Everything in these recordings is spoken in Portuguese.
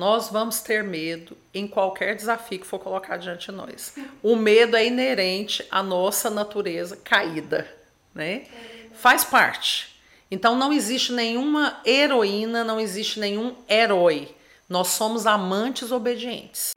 nós vamos ter medo em qualquer desafio que for colocado diante de nós. O medo é inerente à nossa natureza caída, né? Faz parte. Então não existe nenhuma heroína, não existe nenhum herói. Nós somos amantes obedientes.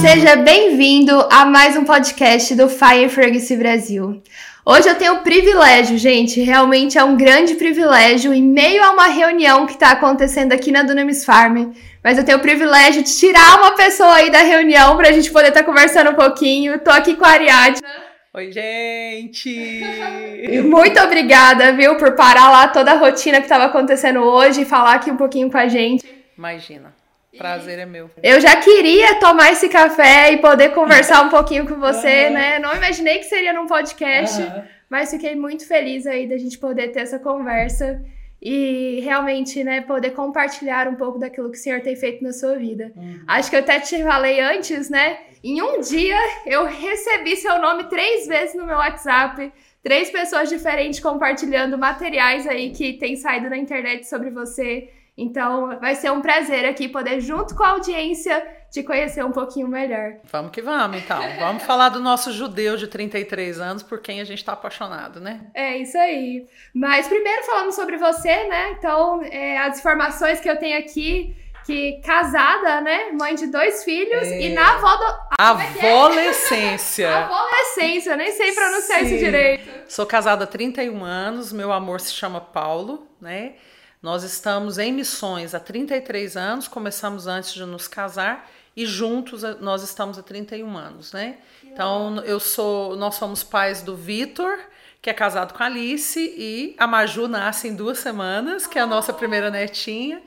Seja bem-vindo a mais um podcast do Fire Fragrance Brasil. Hoje eu tenho o privilégio, gente, realmente é um grande privilégio, em meio a uma reunião que está acontecendo aqui na Dunamis Farm, mas eu tenho o privilégio de tirar uma pessoa aí da reunião para a gente poder estar tá conversando um pouquinho. Tô aqui com a Ariadna. Oi, gente! Muito obrigada, viu, por parar lá toda a rotina que estava acontecendo hoje e falar aqui um pouquinho com a gente. Imagina. Prazer é meu. Eu já queria tomar esse café e poder conversar um pouquinho com você, uhum. né? Não imaginei que seria num podcast, uhum. mas fiquei muito feliz aí da gente poder ter essa conversa e realmente, né, poder compartilhar um pouco daquilo que o Senhor tem feito na sua vida. Uhum. Acho que eu até te falei antes, né? Em um dia eu recebi seu nome três vezes no meu WhatsApp. Três pessoas diferentes compartilhando materiais aí que tem saído na internet sobre você. Então, vai ser um prazer aqui poder, junto com a audiência, te conhecer um pouquinho melhor. Vamos que vamos, então. Vamos falar do nosso judeu de 33 anos, por quem a gente está apaixonado, né? É isso aí. Mas primeiro falando sobre você, né? Então, é, as informações que eu tenho aqui que casada, né? Mãe de dois filhos é... e na avó do... Avolescência. É? Avolescência, nem sei pronunciar Sim. isso direito. Sou casada há 31 anos, meu amor se chama Paulo, né? Nós estamos em missões há 33 anos, começamos antes de nos casar e juntos nós estamos há 31 anos, né? Então eu sou, nós somos pais do Vitor, que é casado com a Alice e a Maju nasce em duas semanas, que é a nossa primeira netinha,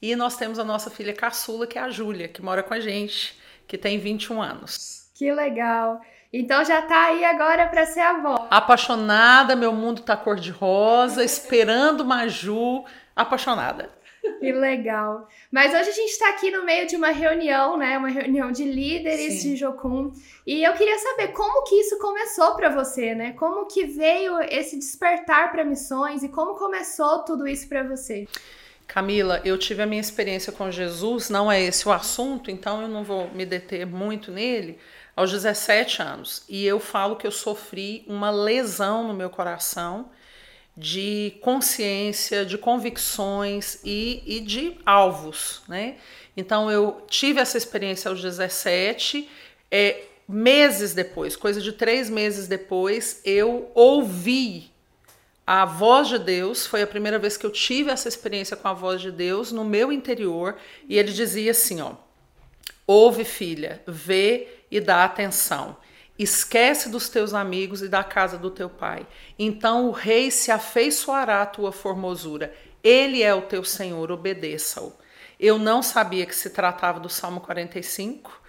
e nós temos a nossa filha caçula, que é a Júlia, que mora com a gente, que tem 21 anos. Que legal. Então já tá aí agora para ser avó. Apaixonada, meu mundo tá cor de rosa, esperando Maju apaixonada. Que legal. Mas hoje a gente está aqui no meio de uma reunião, né? Uma reunião de líderes Sim. de Jocum. E eu queria saber como que isso começou para você, né? Como que veio esse despertar para missões e como começou tudo isso para você? Camila, eu tive a minha experiência com Jesus, não é esse o assunto, então eu não vou me deter muito nele, aos 17 anos. E eu falo que eu sofri uma lesão no meu coração de consciência, de convicções e, e de alvos, né? Então eu tive essa experiência aos 17, é, meses depois, coisa de três meses depois, eu ouvi a voz de Deus. Foi a primeira vez que eu tive essa experiência com a voz de Deus no meu interior, e ele dizia assim, ó: Ouve, filha, vê e dá atenção. Esquece dos teus amigos e da casa do teu pai. Então o rei se afeiçoará à tua formosura. Ele é o teu Senhor, obedeça-o. Eu não sabia que se tratava do Salmo 45,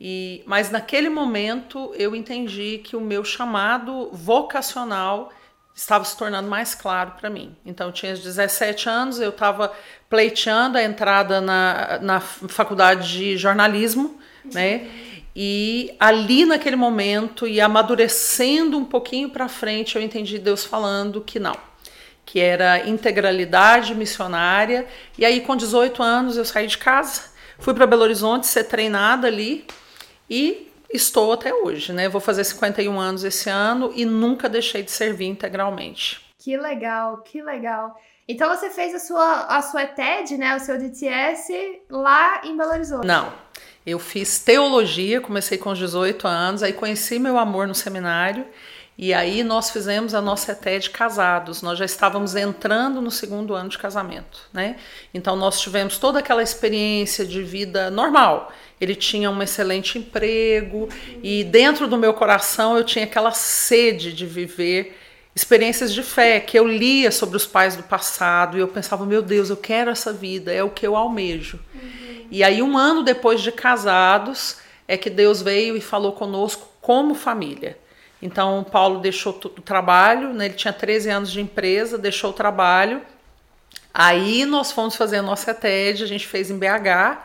e, mas naquele momento eu entendi que o meu chamado vocacional estava se tornando mais claro para mim. Então, eu tinha 17 anos, eu estava pleiteando a entrada na, na faculdade de jornalismo, né? E ali naquele momento e amadurecendo um pouquinho para frente, eu entendi Deus falando que não, que era integralidade missionária. E aí com 18 anos eu saí de casa, fui para Belo Horizonte ser treinada ali e estou até hoje, né? Vou fazer 51 anos esse ano e nunca deixei de servir integralmente. Que legal, que legal. Então você fez a sua a sua TED, né, o seu DTS lá em Belo Horizonte? Não. Eu fiz teologia, comecei com 18 anos, aí conheci meu amor no seminário e aí nós fizemos a nossa ETE de casados. Nós já estávamos entrando no segundo ano de casamento, né? Então nós tivemos toda aquela experiência de vida normal. Ele tinha um excelente emprego e dentro do meu coração eu tinha aquela sede de viver experiências de fé que eu lia sobre os pais do passado e eu pensava, meu Deus, eu quero essa vida, é o que eu almejo. Uhum. E aí, um ano depois de casados, é que Deus veio e falou conosco como família. Então, Paulo deixou o trabalho, né? ele tinha 13 anos de empresa, deixou o trabalho. Aí nós fomos fazer a nossa TED, a gente fez em BH,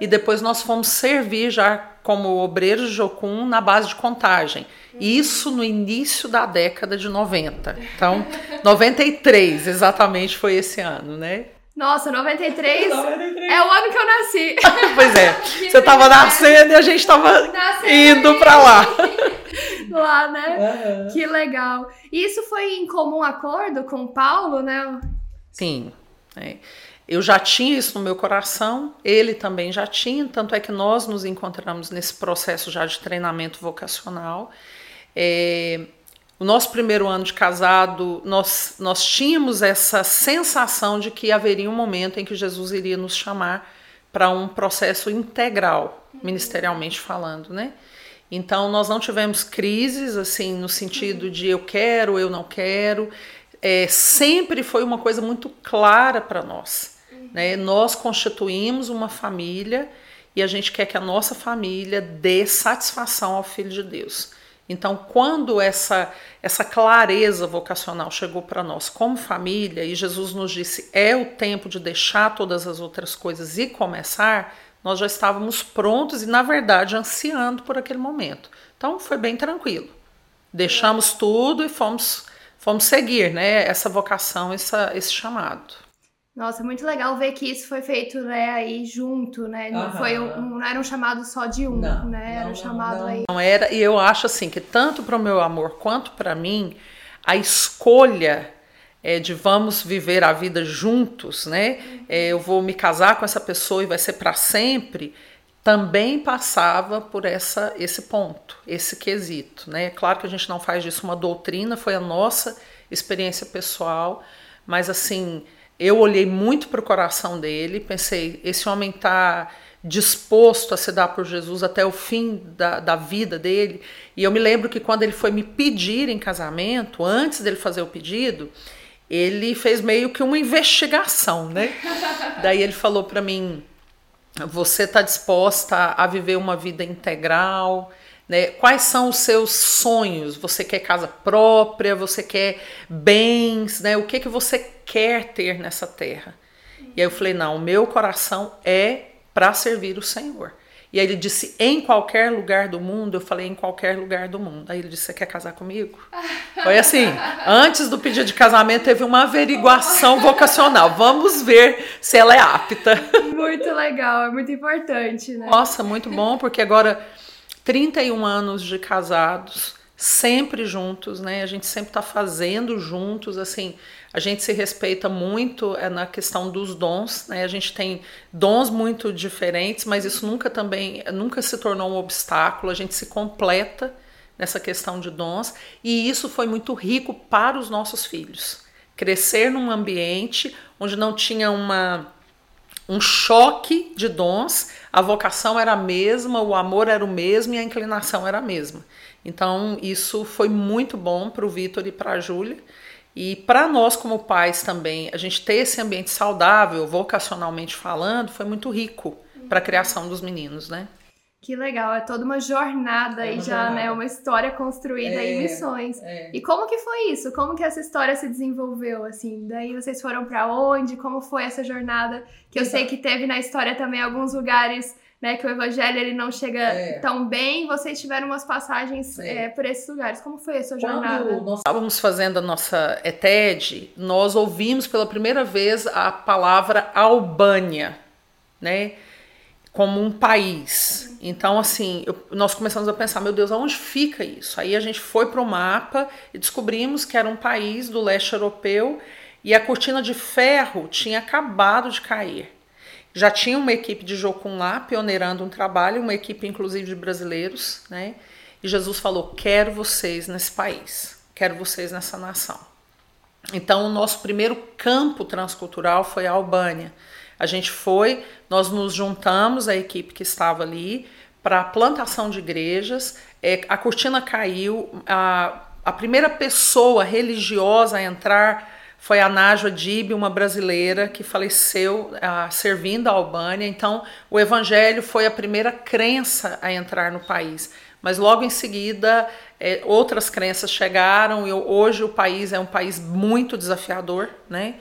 e depois nós fomos servir já como obreiros de Jocum na base de contagem. Isso no início da década de 90. Então, 93 exatamente foi esse ano, né? Nossa, 93, 93. é o ano que eu nasci. pois é. Você estava nascendo e a gente estava indo para lá. lá, né? Uhum. Que legal. E isso foi em comum acordo com o Paulo, né? Sim. É. Eu já tinha isso no meu coração, ele também já tinha, tanto é que nós nos encontramos nesse processo já de treinamento vocacional. É, o nosso primeiro ano de casado, nós, nós tínhamos essa sensação de que haveria um momento em que Jesus iria nos chamar para um processo integral, ministerialmente falando, né? Então nós não tivemos crises assim no sentido de eu quero, eu não quero. É, sempre foi uma coisa muito clara para nós. Né? Nós constituímos uma família e a gente quer que a nossa família dê satisfação ao Filho de Deus. Então, quando essa, essa clareza vocacional chegou para nós como família, e Jesus nos disse: é o tempo de deixar todas as outras coisas e começar, nós já estávamos prontos e, na verdade, ansiando por aquele momento. Então, foi bem tranquilo. Deixamos tudo e fomos, fomos seguir né, essa vocação, essa, esse chamado. Nossa, muito legal ver que isso foi feito, né, aí junto, né? Não foi um, não era um chamado só de um, não, né? Era um chamado não, aí. Não era, e eu acho assim que tanto para o meu amor quanto para mim, a escolha é, de vamos viver a vida juntos, né? É, eu vou me casar com essa pessoa e vai ser para sempre, também passava por essa esse ponto, esse quesito, né? Claro que a gente não faz disso uma doutrina, foi a nossa experiência pessoal, mas assim, eu olhei muito para o coração dele, pensei, esse homem está disposto a se dar por Jesus até o fim da, da vida dele. E eu me lembro que quando ele foi me pedir em casamento, antes dele fazer o pedido, ele fez meio que uma investigação, né? Daí ele falou para mim: você está disposta a viver uma vida integral? Né? Quais são os seus sonhos? Você quer casa própria? Você quer bens? Né? O que, que você quer ter nessa terra? E aí eu falei: não, o meu coração é para servir o Senhor. E aí ele disse: em qualquer lugar do mundo. Eu falei: em qualquer lugar do mundo. Aí ele disse: você quer casar comigo? Foi assim: antes do pedido de casamento, teve uma averiguação vocacional. Vamos ver se ela é apta. Muito legal, é muito importante, né? Nossa, muito bom, porque agora 31 anos de casados, sempre juntos, né? A gente sempre está fazendo juntos, assim, a gente se respeita muito é, na questão dos dons, né? A gente tem dons muito diferentes, mas isso nunca também, nunca se tornou um obstáculo, a gente se completa nessa questão de dons, e isso foi muito rico para os nossos filhos. Crescer num ambiente onde não tinha uma um choque de dons, a vocação era a mesma, o amor era o mesmo e a inclinação era a mesma. Então, isso foi muito bom para o Vitor e para a Júlia. E para nós, como pais também, a gente ter esse ambiente saudável, vocacionalmente falando, foi muito rico para a criação dos meninos, né? Que legal, é toda uma jornada é aí já, jornada. né? Uma história construída é, em missões. É. E como que foi isso? Como que essa história se desenvolveu, assim? Daí vocês foram para onde? Como foi essa jornada? Que eu Exato. sei que teve na história também alguns lugares, né? Que o evangelho ele não chega é. tão bem. Vocês tiveram umas passagens é por esses lugares. Como foi essa jornada? Quando nós estávamos fazendo a nossa ETED, nós ouvimos pela primeira vez a palavra Albânia, né? Como um país. Então, assim, eu, nós começamos a pensar, meu Deus, aonde fica isso? Aí a gente foi para o mapa e descobrimos que era um país do leste europeu e a cortina de ferro tinha acabado de cair. Já tinha uma equipe de Jocum lá, pioneirando um trabalho, uma equipe inclusive de brasileiros, né? E Jesus falou: Quero vocês nesse país, quero vocês nessa nação. Então, o nosso primeiro campo transcultural foi a Albânia. A gente foi, nós nos juntamos, a equipe que estava ali, para a plantação de igrejas. É, a cortina caiu, a, a primeira pessoa religiosa a entrar foi a Najwa Dib, uma brasileira que faleceu servindo a Albânia. Então, o evangelho foi a primeira crença a entrar no país. Mas logo em seguida, é, outras crenças chegaram e hoje o país é um país muito desafiador, né?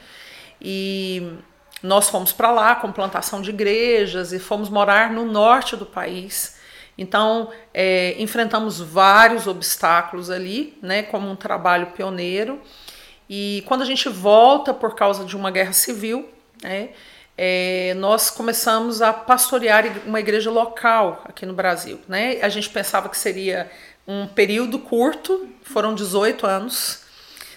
E nós fomos para lá com plantação de igrejas e fomos morar no norte do país. Então, é, enfrentamos vários obstáculos ali, né, como um trabalho pioneiro. E quando a gente volta por causa de uma guerra civil, né, é, nós começamos a pastorear uma igreja local aqui no Brasil. Né? A gente pensava que seria um período curto, foram 18 anos.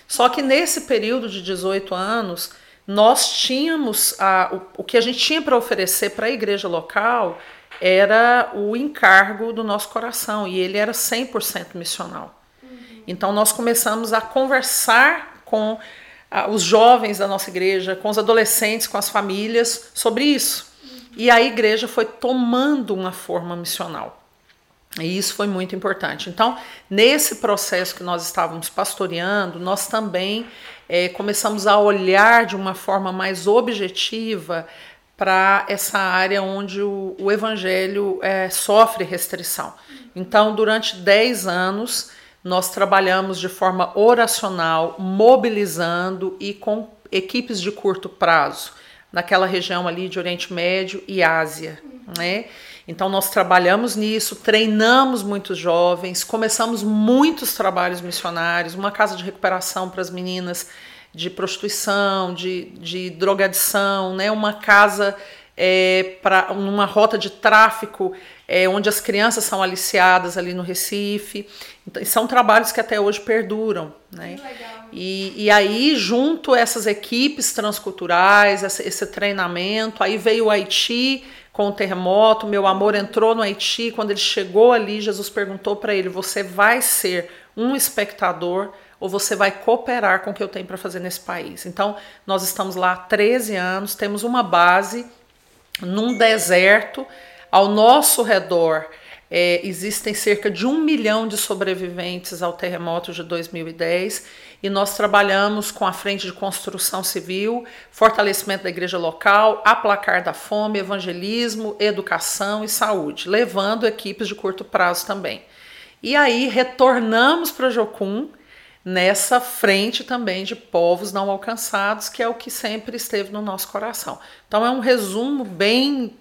Só que nesse período de 18 anos, nós tínhamos a, o, o que a gente tinha para oferecer para a igreja local era o encargo do nosso coração e ele era 100% missional. Uhum. Então nós começamos a conversar com os jovens da nossa igreja, com os adolescentes, com as famílias sobre isso. E a igreja foi tomando uma forma missional. E isso foi muito importante. Então, nesse processo que nós estávamos pastoreando, nós também é, começamos a olhar de uma forma mais objetiva para essa área onde o, o evangelho é, sofre restrição. Então, durante 10 anos, nós trabalhamos de forma oracional, mobilizando e com equipes de curto prazo, naquela região ali de Oriente Médio e Ásia, né? Então nós trabalhamos nisso, treinamos muitos jovens, começamos muitos trabalhos missionários, uma casa de recuperação para as meninas de prostituição, de, de drogadição, né? uma casa é, para uma rota de tráfico é, onde as crianças são aliciadas ali no Recife. Então, são trabalhos que até hoje perduram. Né? E, e aí, junto a essas equipes transculturais, esse, esse treinamento, aí veio o Haiti com o terremoto. Meu amor entrou no Haiti. Quando ele chegou ali, Jesus perguntou para ele: Você vai ser um espectador ou você vai cooperar com o que eu tenho para fazer nesse país? Então, nós estamos lá há 13 anos, temos uma base num deserto ao nosso redor é, existem cerca de um milhão de sobreviventes ao terremoto de 2010 e nós trabalhamos com a frente de construção civil, fortalecimento da igreja local, aplacar da fome, evangelismo, educação e saúde, levando equipes de curto prazo também. E aí retornamos para Jocum nessa frente também de povos não alcançados, que é o que sempre esteve no nosso coração. Então é um resumo bem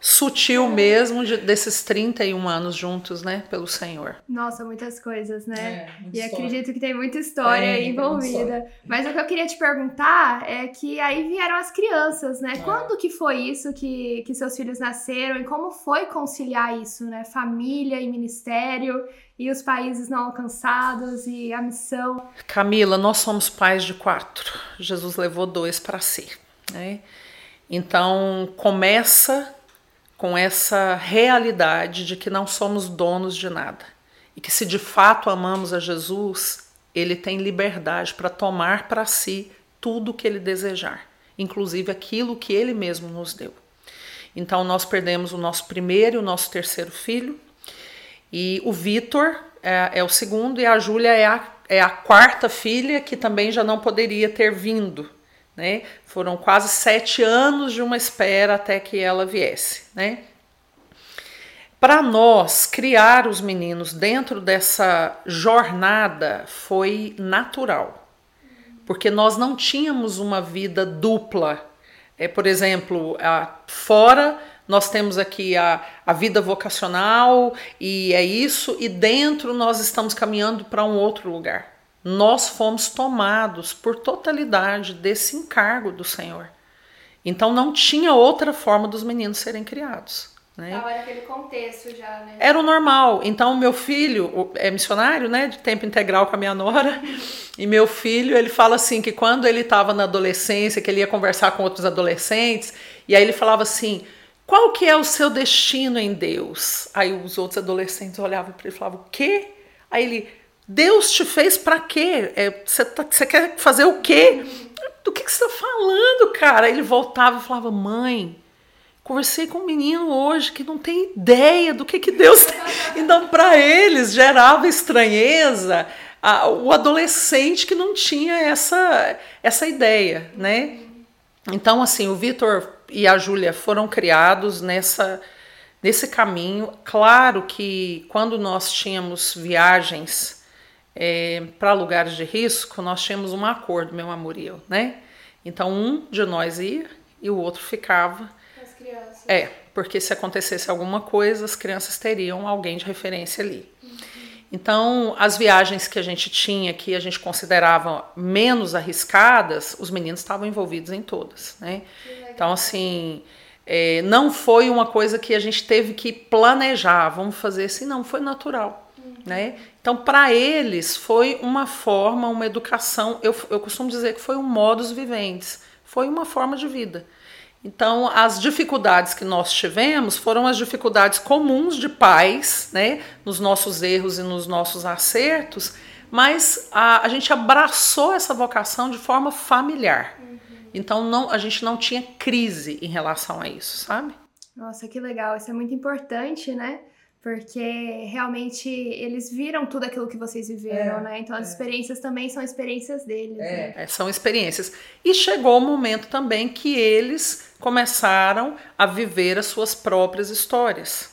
sutil mesmo de, desses 31 anos juntos, né, pelo Senhor. Nossa, muitas coisas, né? É, e história. acredito que tem muita história é, envolvida. Mas o que eu queria te perguntar é que aí vieram as crianças, né? É. Quando que foi isso que, que seus filhos nasceram e como foi conciliar isso, né? Família e ministério e os países não alcançados e a missão. Camila, nós somos pais de quatro. Jesus levou dois para si, né? Então começa com essa realidade de que não somos donos de nada e que se de fato amamos a Jesus, ele tem liberdade para tomar para si tudo o que ele desejar, inclusive aquilo que ele mesmo nos deu. Então nós perdemos o nosso primeiro e o nosso terceiro filho, e o Vitor é, é, o segundo, e a Júlia é a, é a quarta filha que também já não poderia ter vindo né? Foram quase sete anos de uma espera até que ela viesse. Né? Para nós, criar os meninos dentro dessa jornada foi natural, porque nós não tínhamos uma vida dupla. É, por exemplo, a, fora nós temos aqui a, a vida vocacional e é isso, e dentro nós estamos caminhando para um outro lugar nós fomos tomados por totalidade desse encargo do Senhor. Então não tinha outra forma dos meninos serem criados. Né? Estava naquele contexto já, né? Era o normal. Então, meu filho é missionário, né? De tempo integral com a minha nora. E meu filho, ele fala assim: que quando ele estava na adolescência, que ele ia conversar com outros adolescentes, e aí ele falava assim: qual que é o seu destino em Deus? Aí os outros adolescentes olhavam para ele e falavam: o quê? Aí ele: Deus te fez para quê? Você é, tá, quer fazer o quê? Do que você está falando, cara? Ele voltava e falava: Mãe, conversei com um menino hoje que não tem ideia do que, que Deus tem. Então, para eles, gerava estranheza o adolescente que não tinha essa, essa ideia, né? Então, assim, o Vitor e a Júlia foram criados nessa, nesse caminho. Claro que quando nós tínhamos viagens é, para lugares de risco, nós tínhamos um acordo, meu amor e eu, né? Então um de nós ia e o outro ficava. As crianças. É, porque se acontecesse alguma coisa, as crianças teriam alguém de referência ali. Então, as viagens que a gente tinha, que a gente considerava menos arriscadas, os meninos estavam envolvidos em todas, né? Então, assim, é, não foi uma coisa que a gente teve que planejar, vamos fazer assim, não, foi natural, uhum. né? Então, para eles, foi uma forma, uma educação, eu, eu costumo dizer que foi um modus viventes, foi uma forma de vida. Então, as dificuldades que nós tivemos foram as dificuldades comuns de pais, né, nos nossos erros e nos nossos acertos, mas a, a gente abraçou essa vocação de forma familiar. Uhum. Então, não, a gente não tinha crise em relação a isso, sabe? Nossa, que legal. Isso é muito importante, né? Porque realmente eles viram tudo aquilo que vocês viveram, é, né? Então as é. experiências também são experiências deles. É. Né? É, são experiências. E chegou o momento também que eles começaram a viver as suas próprias histórias,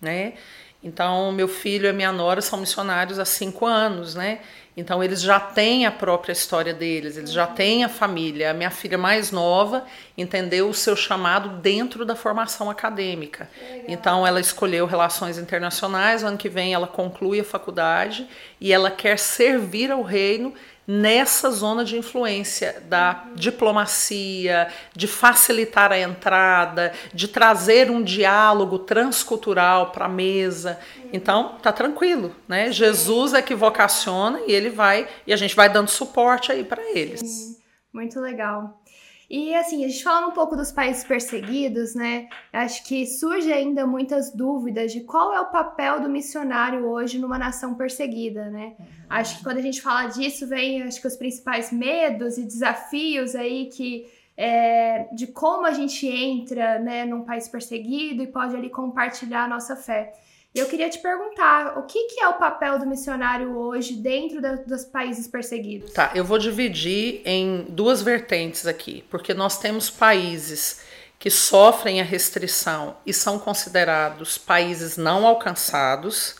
né? Então meu filho e minha nora são missionários há cinco anos, né? Então eles já têm a própria história deles, eles já têm a família. A minha filha mais nova entendeu o seu chamado dentro da formação acadêmica. Então ela escolheu relações internacionais, ano que vem ela conclui a faculdade e ela quer servir ao reino nessa zona de influência da diplomacia, de facilitar a entrada, de trazer um diálogo transcultural para a mesa. Então, tá tranquilo, né? Jesus é que vocaciona e ele vai e a gente vai dando suporte aí para eles. Sim, muito legal. E assim, a gente falando um pouco dos países perseguidos, né? Acho que surge ainda muitas dúvidas de qual é o papel do missionário hoje numa nação perseguida, né? Uhum. Acho que quando a gente fala disso, vem acho que os principais medos e desafios aí que é, de como a gente entra né, num país perseguido e pode ali compartilhar a nossa fé. E eu queria te perguntar, o que, que é o papel do missionário hoje dentro da, dos países perseguidos? Tá, eu vou dividir em duas vertentes aqui, porque nós temos países que sofrem a restrição e são considerados países não alcançados,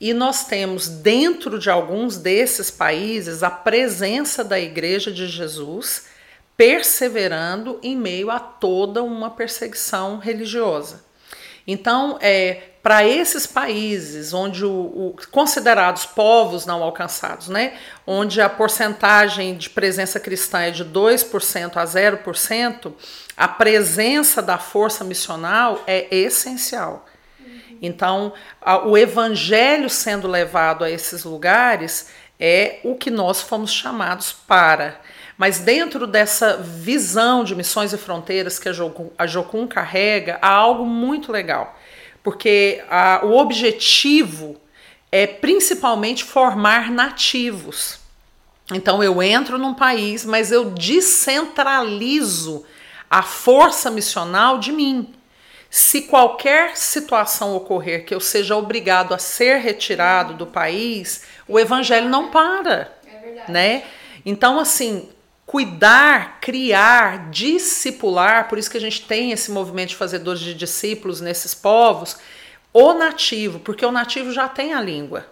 e nós temos dentro de alguns desses países a presença da Igreja de Jesus perseverando em meio a toda uma perseguição religiosa. Então, é, para esses países onde o, o, considerados povos não alcançados, né, onde a porcentagem de presença cristã é de 2% a 0%, a presença da força missional é essencial. Então, a, o evangelho sendo levado a esses lugares é o que nós fomos chamados para. Mas dentro dessa visão de missões e fronteiras que a Jocum, a Jocum carrega, há algo muito legal porque a, o objetivo é principalmente formar nativos. Então eu entro num país, mas eu descentralizo a força missional de mim. Se qualquer situação ocorrer que eu seja obrigado a ser retirado do país, o evangelho não para, é né? Então assim, cuidar, criar, discipular, por isso que a gente tem esse movimento de fazedores de discípulos nesses povos, o nativo, porque o nativo já tem a língua.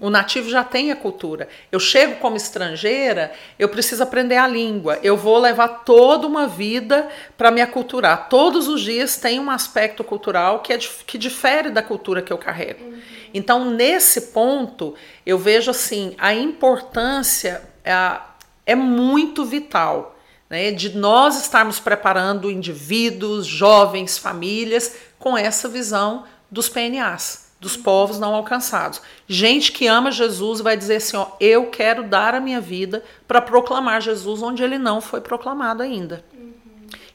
O nativo já tem a cultura. Eu chego como estrangeira, eu preciso aprender a língua. Eu vou levar toda uma vida para me aculturar. Todos os dias tem um aspecto cultural que, é, que difere da cultura que eu carrego. Uhum. Então, nesse ponto, eu vejo assim a importância. A, é muito vital. Né, de nós estarmos preparando indivíduos, jovens, famílias com essa visão dos PNAs, dos povos não alcançados. Gente que ama Jesus vai dizer assim: ó, eu quero dar a minha vida para proclamar Jesus onde ele não foi proclamado ainda.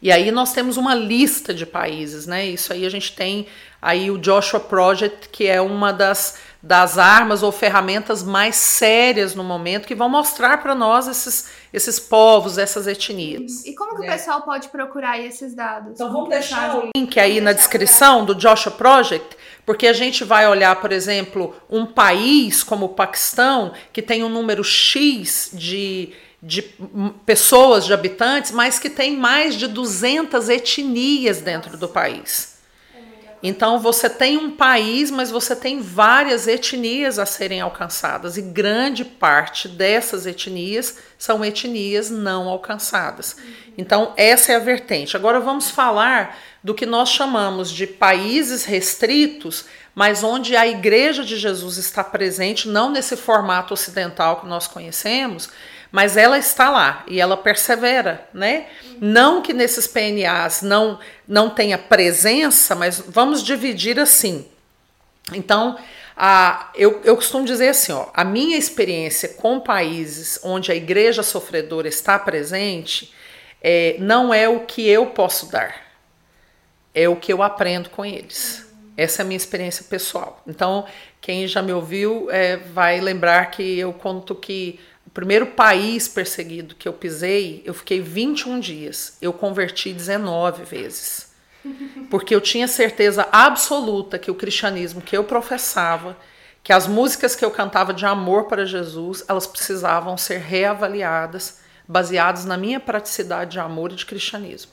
E aí nós temos uma lista de países, né? Isso aí a gente tem aí o Joshua Project, que é uma das das armas ou ferramentas mais sérias no momento que vão mostrar para nós esses, esses povos, essas etnias. E como que o é. pessoal pode procurar esses dados? Então vamos deixar o link aí na descrição do Joshua Project, porque a gente vai olhar, por exemplo, um país como o Paquistão, que tem um número X de, de pessoas, de habitantes, mas que tem mais de 200 etnias dentro do país. Então você tem um país, mas você tem várias etnias a serem alcançadas, e grande parte dessas etnias são etnias não alcançadas. Então, essa é a vertente. Agora vamos falar do que nós chamamos de países restritos, mas onde a Igreja de Jesus está presente, não nesse formato ocidental que nós conhecemos, mas ela está lá e ela persevera, né? Não que nesses PNAs não, não tenha presença, mas vamos dividir assim. Então, a, eu, eu costumo dizer assim: ó, a minha experiência com países onde a igreja sofredora está presente é, não é o que eu posso dar, é o que eu aprendo com eles. Essa é a minha experiência pessoal. Então, quem já me ouviu é, vai lembrar que eu conto que primeiro país perseguido que eu pisei, eu fiquei 21 dias. Eu converti 19 vezes. Porque eu tinha certeza absoluta que o cristianismo que eu professava, que as músicas que eu cantava de amor para Jesus, elas precisavam ser reavaliadas, baseadas na minha praticidade de amor e de cristianismo.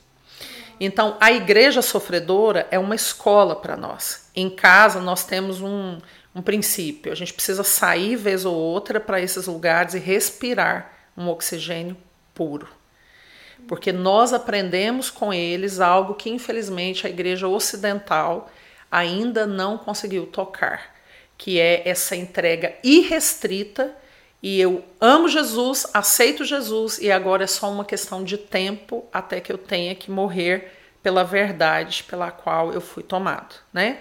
Então, a igreja sofredora é uma escola para nós. Em casa, nós temos um, um princípio. A gente precisa sair vez ou outra para esses lugares e respirar um oxigênio puro. Porque nós aprendemos com eles algo que infelizmente a igreja ocidental ainda não conseguiu tocar, que é essa entrega irrestrita e eu amo Jesus, aceito Jesus e agora é só uma questão de tempo até que eu tenha que morrer pela verdade pela qual eu fui tomado, né?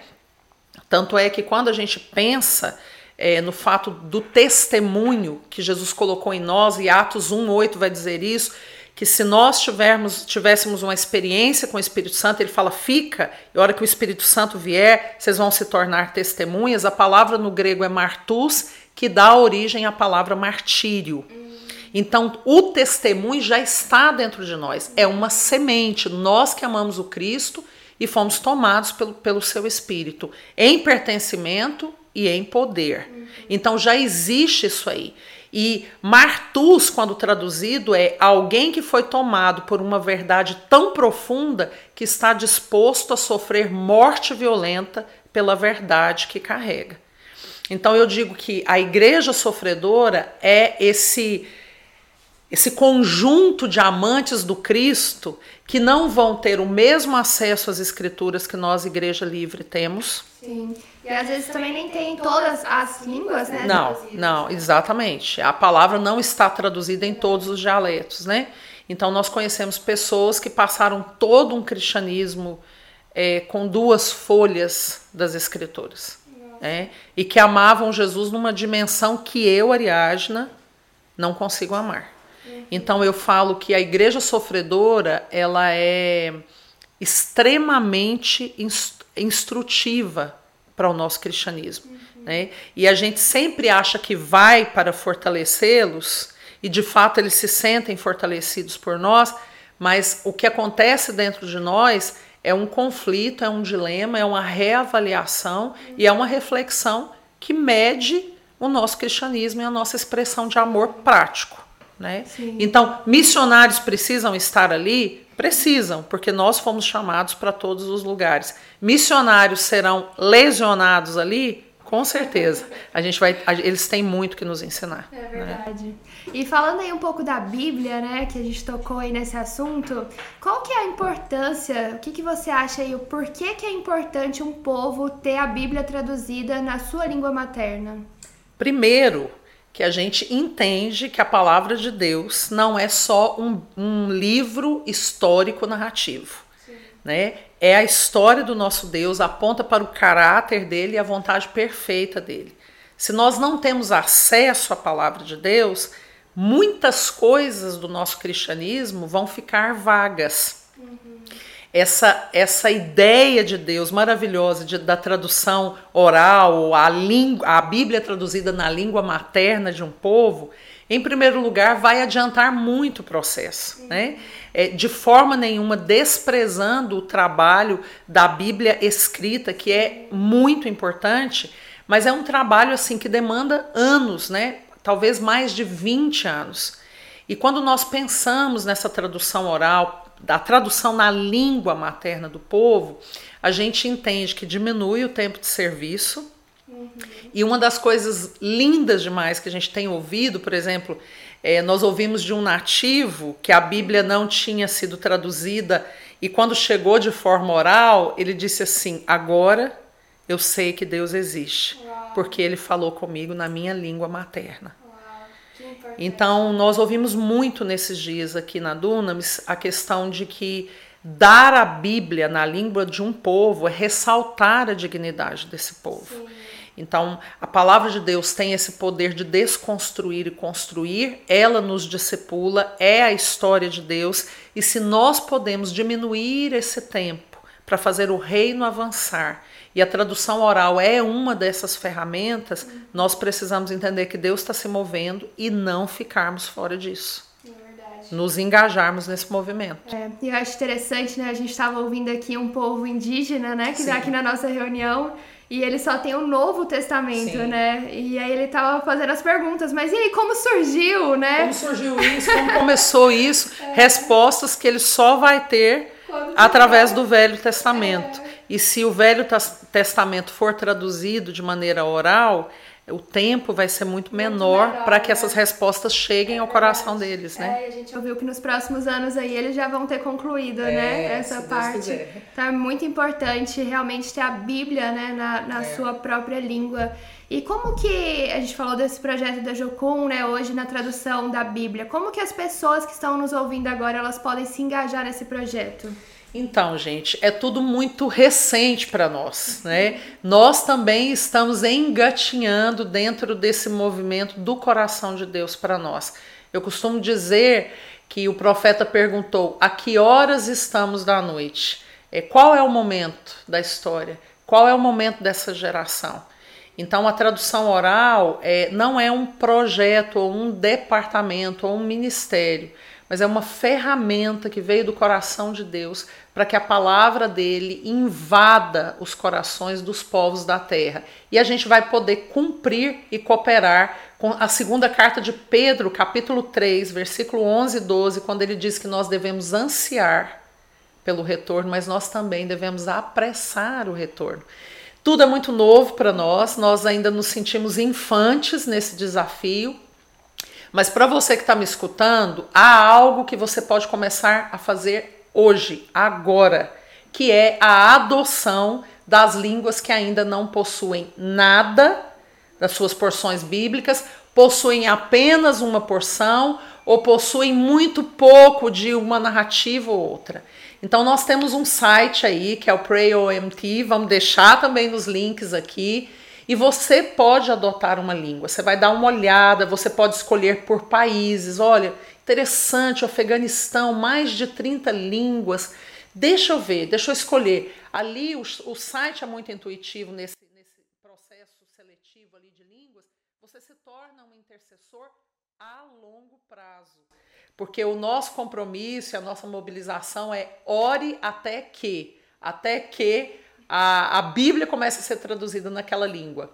Tanto é que quando a gente pensa é, no fato do testemunho que Jesus colocou em nós, e Atos 1,8 vai dizer isso, que se nós tivermos, tivéssemos uma experiência com o Espírito Santo, ele fala, fica, e a hora que o Espírito Santo vier, vocês vão se tornar testemunhas. A palavra no grego é martus, que dá origem à palavra martírio. Então, o testemunho já está dentro de nós, é uma semente. Nós que amamos o Cristo e fomos tomados pelo, pelo seu espírito em pertencimento e em poder. Então já existe isso aí. E martus, quando traduzido, é alguém que foi tomado por uma verdade tão profunda que está disposto a sofrer morte violenta pela verdade que carrega. Então eu digo que a igreja sofredora é esse esse conjunto de amantes do Cristo que não vão ter o mesmo acesso às escrituras que nós, Igreja Livre, temos. Sim. E às vezes também nem tem todas as línguas, né? Não, não, exatamente. A palavra não está traduzida em todos os dialetos, né? Então nós conhecemos pessoas que passaram todo um cristianismo é, com duas folhas das escrituras. Né? E que amavam Jesus numa dimensão que eu, Ariadna, não consigo amar. Então eu falo que a igreja sofredora ela é extremamente instrutiva para o nosso cristianismo, uhum. né? E a gente sempre acha que vai para fortalecê-los e de fato eles se sentem fortalecidos por nós, mas o que acontece dentro de nós é um conflito, é um dilema, é uma reavaliação uhum. e é uma reflexão que mede o nosso cristianismo e a nossa expressão de amor prático. Né? Então, missionários precisam estar ali? Precisam, porque nós fomos chamados para todos os lugares. Missionários serão lesionados ali? Com certeza. A gente vai, eles têm muito que nos ensinar. É né? verdade. Né? E falando aí um pouco da Bíblia, né, que a gente tocou aí nesse assunto, qual que é a importância? O que, que você acha aí? O porquê que é importante um povo ter a Bíblia traduzida na sua língua materna? Primeiro, que a gente entende que a palavra de Deus não é só um, um livro histórico narrativo. Né? É a história do nosso Deus, aponta para o caráter dele e a vontade perfeita dele. Se nós não temos acesso à palavra de Deus, muitas coisas do nosso cristianismo vão ficar vagas. Uhum essa, essa ideia de Deus maravilhosa de, da tradução oral, a, língua, a Bíblia traduzida na língua materna de um povo, em primeiro lugar, vai adiantar muito o processo, né? É, de forma nenhuma desprezando o trabalho da Bíblia escrita, que é muito importante, mas é um trabalho assim que demanda anos, né? Talvez mais de 20 anos. E quando nós pensamos nessa tradução oral, da tradução na língua materna do povo, a gente entende que diminui o tempo de serviço. Uhum. E uma das coisas lindas demais que a gente tem ouvido, por exemplo, é, nós ouvimos de um nativo que a Bíblia não tinha sido traduzida e quando chegou de forma oral, ele disse assim: Agora eu sei que Deus existe, porque ele falou comigo na minha língua materna. Então, nós ouvimos muito nesses dias aqui na Dunamis a questão de que dar a Bíblia na língua de um povo é ressaltar a dignidade desse povo. Sim. Então, a palavra de Deus tem esse poder de desconstruir e construir, ela nos discipula, é a história de Deus, e se nós podemos diminuir esse tempo para fazer o reino avançar, e a tradução oral é uma dessas ferramentas, nós precisamos entender que Deus está se movendo e não ficarmos fora disso. É nos engajarmos nesse movimento. É, e eu acho interessante, né? A gente estava ouvindo aqui um povo indígena, né? Que está aqui na nossa reunião. E ele só tem o Novo Testamento, Sim. né? E aí ele tava fazendo as perguntas, mas e aí, como surgiu, né? Como surgiu isso? Como começou isso? É. Respostas que ele só vai ter através do Velho Testamento. É. E se o Velho Testamento for traduzido de maneira oral, o tempo vai ser muito menor, menor para que né? essas respostas cheguem é ao coração deles, né? É, a gente ouviu que nos próximos anos aí eles já vão ter concluído, né, é, né, essa parte. Então é muito importante realmente ter a Bíblia, né, na, na é. sua própria língua. E como que a gente falou desse projeto da Jocum, né, hoje na tradução da Bíblia? Como que as pessoas que estão nos ouvindo agora, elas podem se engajar nesse projeto? Então, gente, é tudo muito recente para nós, né? Nós também estamos engatinhando dentro desse movimento do coração de Deus para nós. Eu costumo dizer que o profeta perguntou: a que horas estamos da noite? É, qual é o momento da história? Qual é o momento dessa geração? Então, a tradução oral é, não é um projeto, ou um departamento, ou um ministério mas é uma ferramenta que veio do coração de Deus para que a palavra dele invada os corações dos povos da terra. E a gente vai poder cumprir e cooperar com a segunda carta de Pedro, capítulo 3, versículo 11 e 12, quando ele diz que nós devemos ansiar pelo retorno, mas nós também devemos apressar o retorno. Tudo é muito novo para nós, nós ainda nos sentimos infantes nesse desafio, mas para você que está me escutando, há algo que você pode começar a fazer hoje, agora, que é a adoção das línguas que ainda não possuem nada das suas porções bíblicas, possuem apenas uma porção ou possuem muito pouco de uma narrativa ou outra. Então nós temos um site aí que é o Pray OMT, vamos deixar também nos links aqui e você pode adotar uma língua, você vai dar uma olhada, você pode escolher por países. Olha, interessante, Afeganistão, mais de 30 línguas. Deixa eu ver, deixa eu escolher. Ali o, o site é muito intuitivo nesse, nesse processo seletivo ali de línguas. Você se torna um intercessor a longo prazo. Porque o nosso compromisso a nossa mobilização é ore até que, até que a, a Bíblia começa a ser traduzida naquela língua.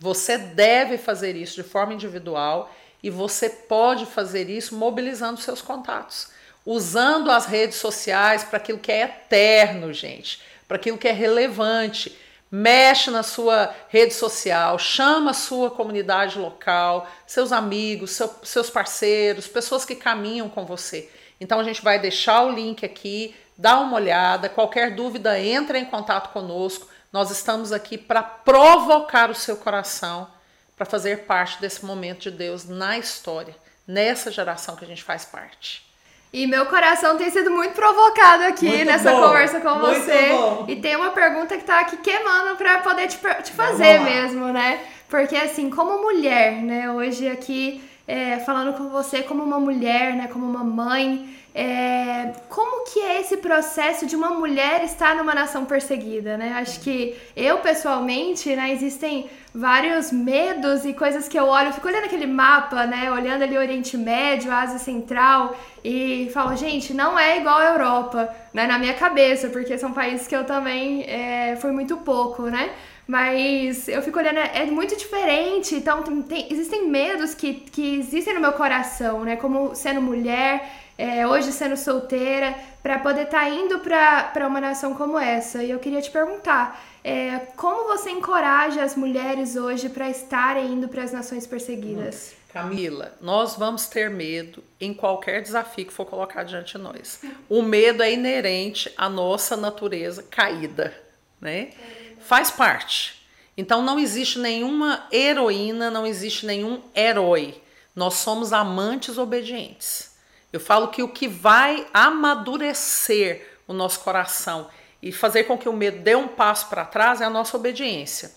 Você deve fazer isso de forma individual e você pode fazer isso mobilizando seus contatos, usando as redes sociais para aquilo que é eterno, gente, para aquilo que é relevante. Mexe na sua rede social, chama a sua comunidade local, seus amigos, seu, seus parceiros, pessoas que caminham com você. Então a gente vai deixar o link aqui dá uma olhada. Qualquer dúvida, entre em contato conosco. Nós estamos aqui para provocar o seu coração para fazer parte desse momento de Deus na história, nessa geração que a gente faz parte. E meu coração tem sido muito provocado aqui muito nessa bom, conversa com você. Bom. E tem uma pergunta que tá aqui queimando para poder te, te fazer mesmo, né? Porque assim, como mulher, né, hoje aqui é, falando com você como uma mulher, né, como uma mãe, é, como que é esse processo de uma mulher estar numa nação perseguida, né? Acho que eu pessoalmente, né, existem vários medos e coisas que eu olho, eu fico olhando aquele mapa, né, olhando ali Oriente Médio, Ásia Central e falo, gente, não é igual a Europa, né, na minha cabeça, porque são países que eu também é, fui muito pouco, né? Mas eu fico olhando, é muito diferente. Então, tem, existem medos que, que existem no meu coração, né? Como sendo mulher, é, hoje sendo solteira, para poder estar tá indo para uma nação como essa. E eu queria te perguntar, é, como você encoraja as mulheres hoje para estarem indo para as nações perseguidas? Camila, nós vamos ter medo em qualquer desafio que for colocado diante de nós. O medo é inerente à nossa natureza caída, né? Faz parte. Então não existe nenhuma heroína, não existe nenhum herói. Nós somos amantes obedientes. Eu falo que o que vai amadurecer o nosso coração e fazer com que o medo dê um passo para trás é a nossa obediência.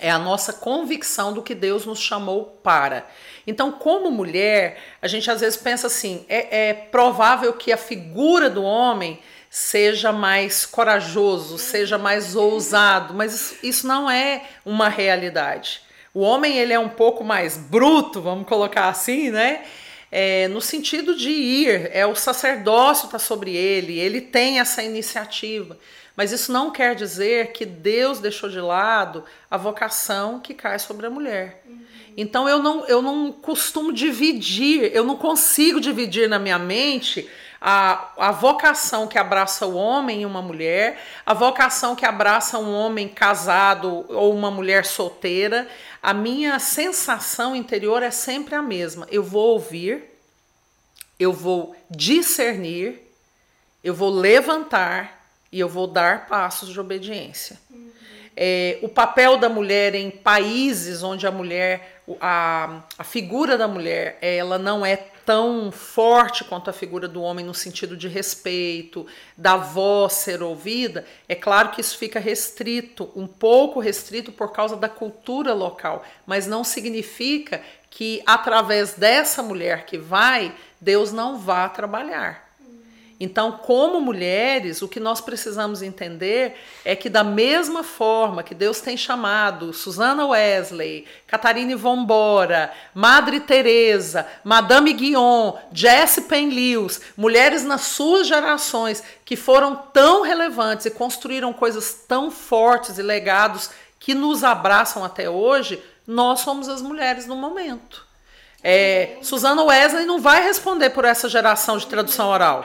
É a nossa convicção do que Deus nos chamou para. Então, como mulher, a gente às vezes pensa assim: é, é provável que a figura do homem seja mais corajoso, seja mais ousado, mas isso, isso não é uma realidade. O homem ele é um pouco mais bruto, vamos colocar assim, né? É, no sentido de ir, é o sacerdócio está sobre ele, ele tem essa iniciativa. Mas isso não quer dizer que Deus deixou de lado a vocação que cai sobre a mulher. Uhum. Então eu não, eu não costumo dividir, eu não consigo dividir na minha mente a, a vocação que abraça o homem e uma mulher, a vocação que abraça um homem casado ou uma mulher solteira. A minha sensação interior é sempre a mesma. Eu vou ouvir, eu vou discernir, eu vou levantar e eu vou dar passos de obediência. Uhum. É, o papel da mulher em países onde a mulher, a, a figura da mulher, ela não é tão forte quanto a figura do homem no sentido de respeito, da voz ser ouvida, é claro que isso fica restrito, um pouco restrito por causa da cultura local, mas não significa que através dessa mulher que vai, Deus não vá trabalhar. Então, como mulheres, o que nós precisamos entender é que, da mesma forma que Deus tem chamado Susana Wesley, Catarine Vombora, Madre Teresa, Madame Guion, Jessie Penn Lewis, mulheres nas suas gerações que foram tão relevantes e construíram coisas tão fortes e legados que nos abraçam até hoje, nós somos as mulheres no momento. É, Susana Wesley não vai responder por essa geração de tradução oral.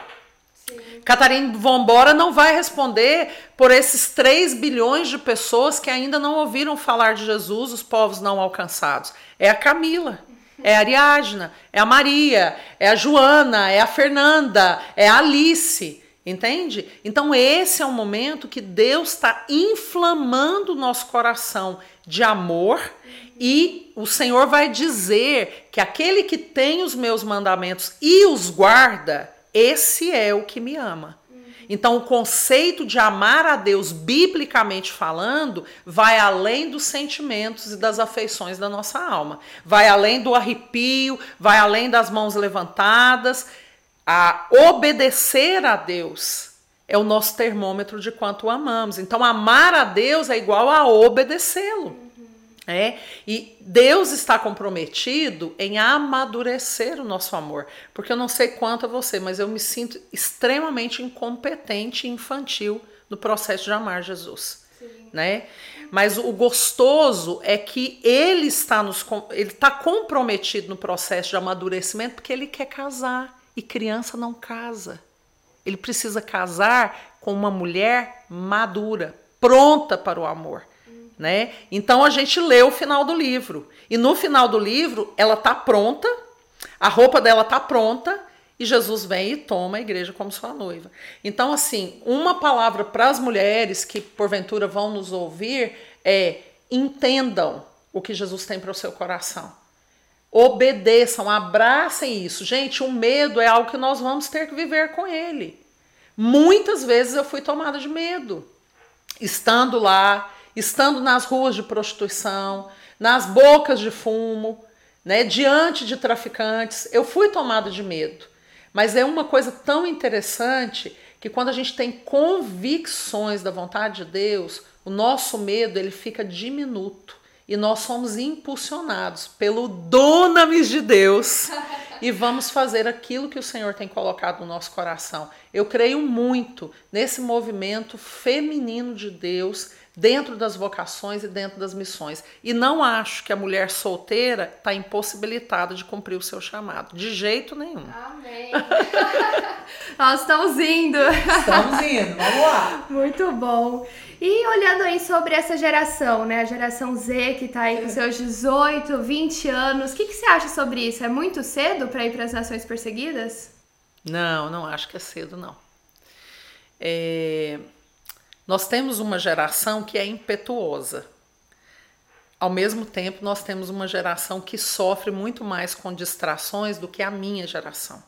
Catarina Vombora não vai responder por esses 3 bilhões de pessoas que ainda não ouviram falar de Jesus, os povos não alcançados. É a Camila, é a Ariadna, é a Maria, é a Joana, é a Fernanda, é a Alice. Entende? Então, esse é um momento que Deus está inflamando o nosso coração de amor e o Senhor vai dizer que aquele que tem os meus mandamentos e os guarda, esse é o que me ama. Então, o conceito de amar a Deus, biblicamente falando, vai além dos sentimentos e das afeições da nossa alma. Vai além do arrepio, vai além das mãos levantadas. A obedecer a Deus é o nosso termômetro de quanto amamos. Então, amar a Deus é igual a obedecê-lo. É, e Deus está comprometido em amadurecer o nosso amor. Porque eu não sei quanto a você, mas eu me sinto extremamente incompetente e infantil no processo de amar Jesus. Né? Mas o gostoso é que ele está nos ele está comprometido no processo de amadurecimento porque ele quer casar e criança não casa. Ele precisa casar com uma mulher madura, pronta para o amor né? Então a gente lê o final do livro. E no final do livro, ela tá pronta, a roupa dela tá pronta, e Jesus vem e toma a igreja como sua noiva. Então, assim, uma palavra para as mulheres que porventura vão nos ouvir é: entendam o que Jesus tem para o seu coração. Obedeçam, abracem isso. Gente, o medo é algo que nós vamos ter que viver com ele. Muitas vezes eu fui tomada de medo. Estando lá, estando nas ruas de prostituição, nas bocas de fumo, né, diante de traficantes, eu fui tomada de medo. Mas é uma coisa tão interessante que quando a gente tem convicções da vontade de Deus, o nosso medo ele fica diminuto e nós somos impulsionados pelo dunamis de Deus e vamos fazer aquilo que o Senhor tem colocado no nosso coração. Eu creio muito nesse movimento feminino de Deus dentro das vocações e dentro das missões. E não acho que a mulher solteira está impossibilitada de cumprir o seu chamado, de jeito nenhum. Amém. Nós estamos indo. Estamos indo, vamos lá. Muito bom. E olhando aí sobre essa geração, né? A geração Z que está aí com seus 18, 20 anos, o que, que você acha sobre isso? É muito cedo para ir para as nações perseguidas? Não, não acho que é cedo, não. É... Nós temos uma geração que é impetuosa. Ao mesmo tempo, nós temos uma geração que sofre muito mais com distrações do que a minha geração,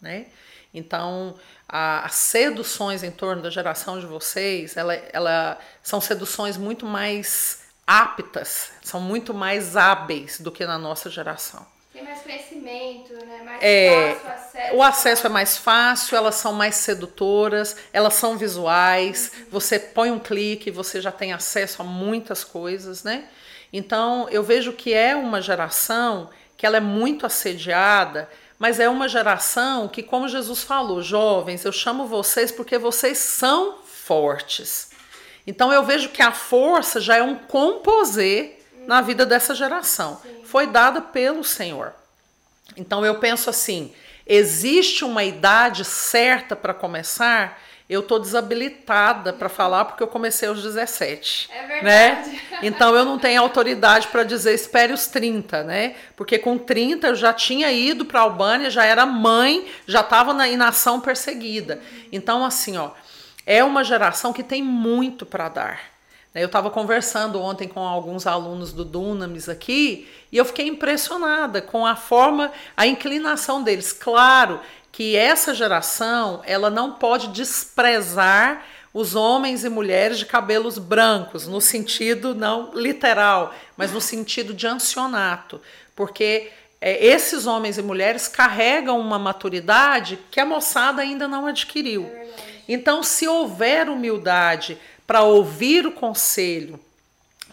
né? Então, a, as seduções em torno da geração de vocês, ela, ela são seduções muito mais aptas, são muito mais hábeis do que na nossa geração. Tem mais crescimento, né? Mais é, fácil acesso. O acesso é mais fácil, elas são mais sedutoras, elas são visuais. Uhum. Você põe um clique, você já tem acesso a muitas coisas, né? Então, eu vejo que é uma geração que ela é muito assediada, mas é uma geração que, como Jesus falou, jovens, eu chamo vocês porque vocês são fortes. Então, eu vejo que a força já é um composer na vida dessa geração. Sim. Foi dada pelo Senhor. Então eu penso assim: existe uma idade certa para começar? Eu tô desabilitada para falar porque eu comecei aos 17. É verdade. Né? Então eu não tenho autoridade para dizer espere os 30, né? Porque com 30 eu já tinha ido para a Albânia, já era mãe, já estava na inação perseguida. Então assim, ó, é uma geração que tem muito para dar. Eu estava conversando ontem com alguns alunos do Dunamis aqui e eu fiquei impressionada com a forma, a inclinação deles. Claro que essa geração ela não pode desprezar os homens e mulheres de cabelos brancos, no sentido não literal, mas no sentido de ancionato, porque é, esses homens e mulheres carregam uma maturidade que a moçada ainda não adquiriu. É então, se houver humildade para ouvir o conselho,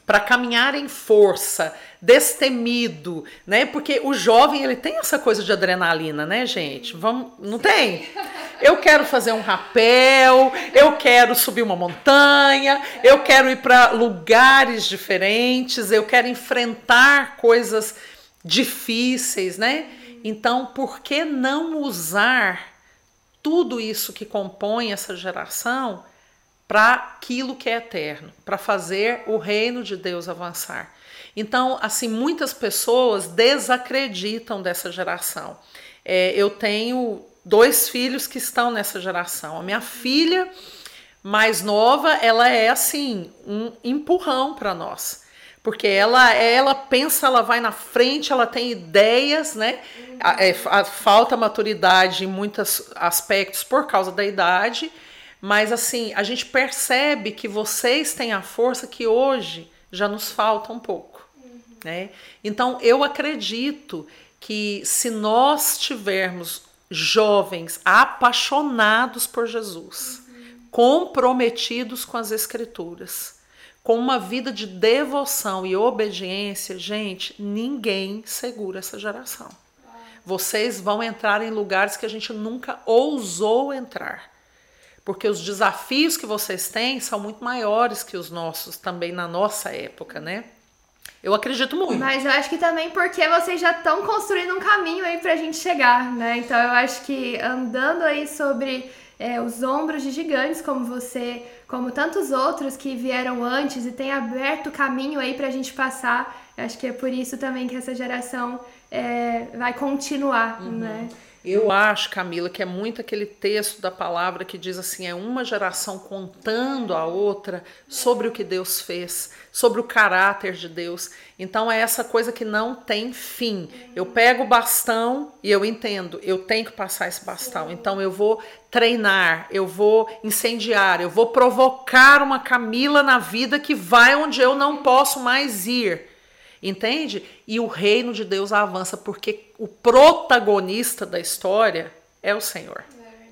para caminhar em força, destemido, né? Porque o jovem ele tem essa coisa de adrenalina, né, gente? Vamos, não tem? Eu quero fazer um rapel, eu quero subir uma montanha, eu quero ir para lugares diferentes, eu quero enfrentar coisas difíceis, né? Então, por que não usar tudo isso que compõe essa geração para aquilo que é eterno, para fazer o reino de Deus avançar. Então, assim, muitas pessoas desacreditam dessa geração. É, eu tenho dois filhos que estão nessa geração. A minha filha mais nova, ela é assim um empurrão para nós, porque ela ela pensa, ela vai na frente, ela tem ideias, né? A, é, a, falta maturidade em muitos aspectos por causa da idade mas assim, a gente percebe que vocês têm a força que hoje já nos falta um pouco. Uhum. Né? Então eu acredito que se nós tivermos jovens apaixonados por Jesus, uhum. comprometidos com as Escrituras, com uma vida de devoção e obediência, gente, ninguém segura essa geração. Vocês vão entrar em lugares que a gente nunca ousou entrar porque os desafios que vocês têm são muito maiores que os nossos também na nossa época, né? Eu acredito muito. Mas eu acho que também porque vocês já estão construindo um caminho aí pra gente chegar, né? Então eu acho que andando aí sobre é, os ombros de gigantes como você, como tantos outros que vieram antes e têm aberto caminho aí pra gente passar, acho que é por isso também que essa geração é, vai continuar, uhum. né? Eu acho, Camila, que é muito aquele texto da palavra que diz assim: é uma geração contando a outra sobre o que Deus fez, sobre o caráter de Deus. Então é essa coisa que não tem fim. Eu pego o bastão e eu entendo, eu tenho que passar esse bastão. Então eu vou treinar, eu vou incendiar, eu vou provocar uma Camila na vida que vai onde eu não posso mais ir. Entende? E o reino de Deus avança porque o protagonista da história é o Senhor.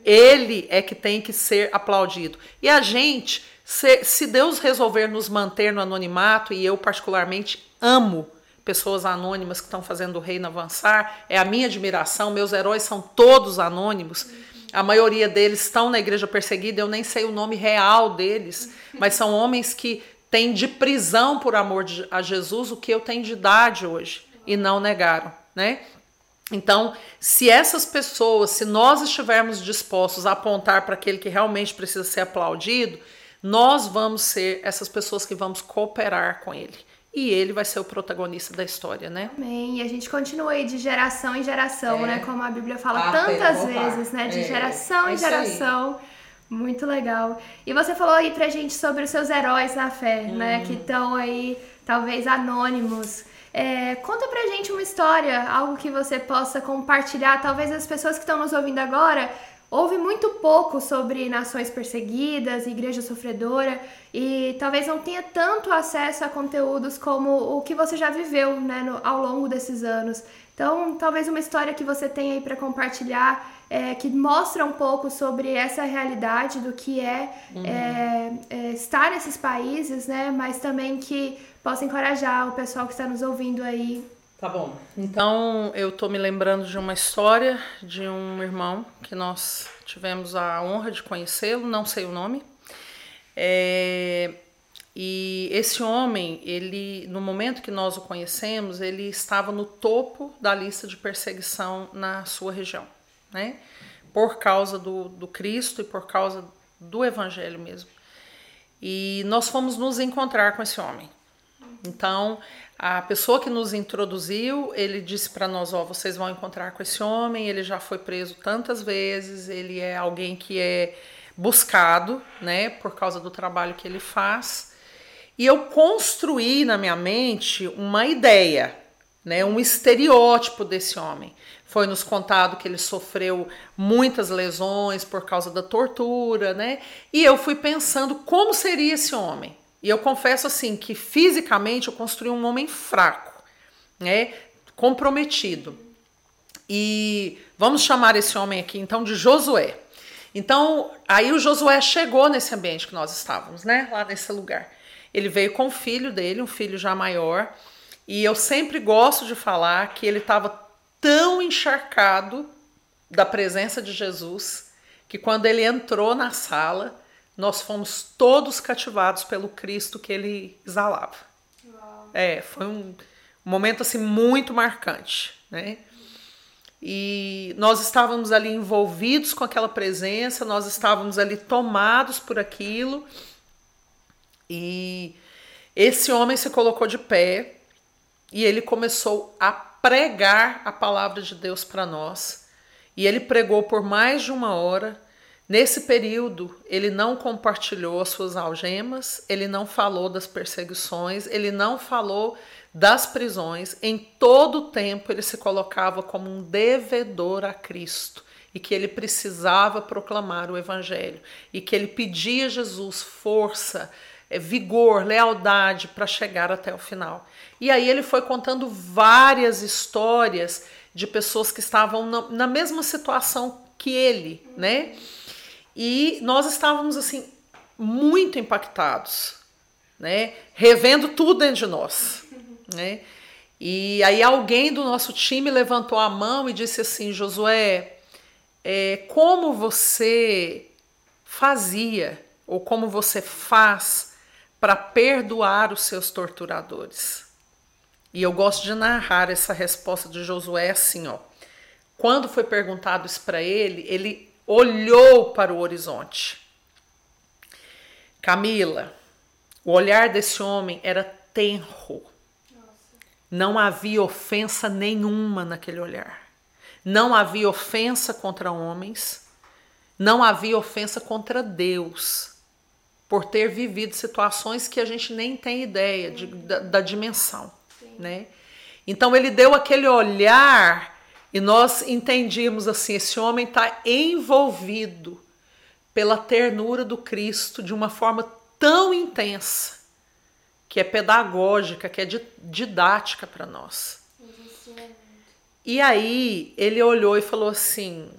Ele é que tem que ser aplaudido. E a gente, se, se Deus resolver nos manter no anonimato, e eu particularmente amo pessoas anônimas que estão fazendo o reino avançar. É a minha admiração. Meus heróis são todos anônimos. A maioria deles estão na igreja perseguida. Eu nem sei o nome real deles, mas são homens que têm de prisão por amor a Jesus o que eu tenho de idade hoje e não negaram, né? Então, se essas pessoas, se nós estivermos dispostos a apontar para aquele que realmente precisa ser aplaudido, nós vamos ser essas pessoas que vamos cooperar com ele e ele vai ser o protagonista da história, né? Amém. E a gente continua aí de geração em geração, é. né? Como a Bíblia fala ah, tantas vezes, né? De é. geração é. em geração. Muito legal. E você falou aí pra gente sobre os seus heróis na fé, hum. né? Que estão aí, talvez, anônimos. É, conta pra gente uma história, algo que você possa compartilhar. Talvez as pessoas que estão nos ouvindo agora Houve muito pouco sobre nações perseguidas, igreja sofredora, e talvez não tenha tanto acesso a conteúdos como o que você já viveu né, no, ao longo desses anos. Então, talvez uma história que você tenha aí para compartilhar é, que mostra um pouco sobre essa realidade do que é, uhum. é, é, estar nesses países, né? Mas também que possa encorajar o pessoal que está nos ouvindo aí Tá bom. Então, eu tô me lembrando de uma história de um irmão que nós tivemos a honra de conhecê-lo, não sei o nome. É, e esse homem, ele, no momento que nós o conhecemos, ele estava no topo da lista de perseguição na sua região, né? Por causa do, do Cristo e por causa do Evangelho mesmo. E nós fomos nos encontrar com esse homem. Então, a pessoa que nos introduziu, ele disse para nós, ó, vocês vão encontrar com esse homem, ele já foi preso tantas vezes, ele é alguém que é buscado, né, por causa do trabalho que ele faz. E eu construí na minha mente uma ideia, né, um estereótipo desse homem. Foi nos contado que ele sofreu muitas lesões por causa da tortura, né? E eu fui pensando como seria esse homem. E eu confesso assim que fisicamente eu construí um homem fraco, né? Comprometido. E vamos chamar esse homem aqui então de Josué. Então, aí o Josué chegou nesse ambiente que nós estávamos, né? Lá nesse lugar. Ele veio com o filho dele, um filho já maior, e eu sempre gosto de falar que ele estava tão encharcado da presença de Jesus que quando ele entrou na sala, nós fomos todos cativados pelo Cristo que ele exalava. Uau. É, foi um momento assim muito marcante, né? E nós estávamos ali envolvidos com aquela presença, nós estávamos ali tomados por aquilo. E esse homem se colocou de pé e ele começou a pregar a palavra de Deus para nós. E ele pregou por mais de uma hora Nesse período, ele não compartilhou as suas algemas, ele não falou das perseguições, ele não falou das prisões. Em todo o tempo, ele se colocava como um devedor a Cristo e que ele precisava proclamar o Evangelho e que ele pedia a Jesus força, vigor, lealdade para chegar até o final. E aí ele foi contando várias histórias de pessoas que estavam na, mesma situação que ele, né? E nós estávamos assim muito impactados, né? Revendo tudo dentro de nós, né? E aí alguém do nosso time levantou a mão e disse assim, Josué, é, como você fazia ou como você faz para perdoar os seus torturadores? E eu gosto de narrar essa resposta de Josué assim, ó. Quando foi perguntado isso para ele, ele olhou para o horizonte. Camila, o olhar desse homem era tenro. Não havia ofensa nenhuma naquele olhar. Não havia ofensa contra homens. Não havia ofensa contra Deus. Por ter vivido situações que a gente nem tem ideia de, da, da dimensão. Né? Então ele deu aquele olhar e nós entendíamos assim: esse homem está envolvido pela ternura do Cristo de uma forma tão intensa, que é pedagógica, que é didática para nós. E aí ele olhou e falou assim: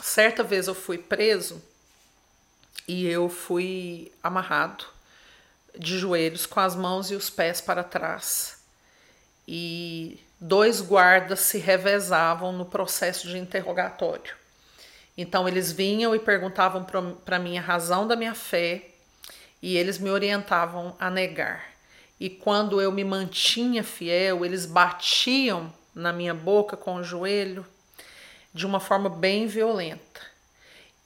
certa vez eu fui preso e eu fui amarrado de joelhos com as mãos e os pés para trás. e dois guardas se revezavam no processo de interrogatório. Então eles vinham e perguntavam para mim a razão da minha fé e eles me orientavam a negar. E quando eu me mantinha fiel, eles batiam na minha boca com o joelho de uma forma bem violenta.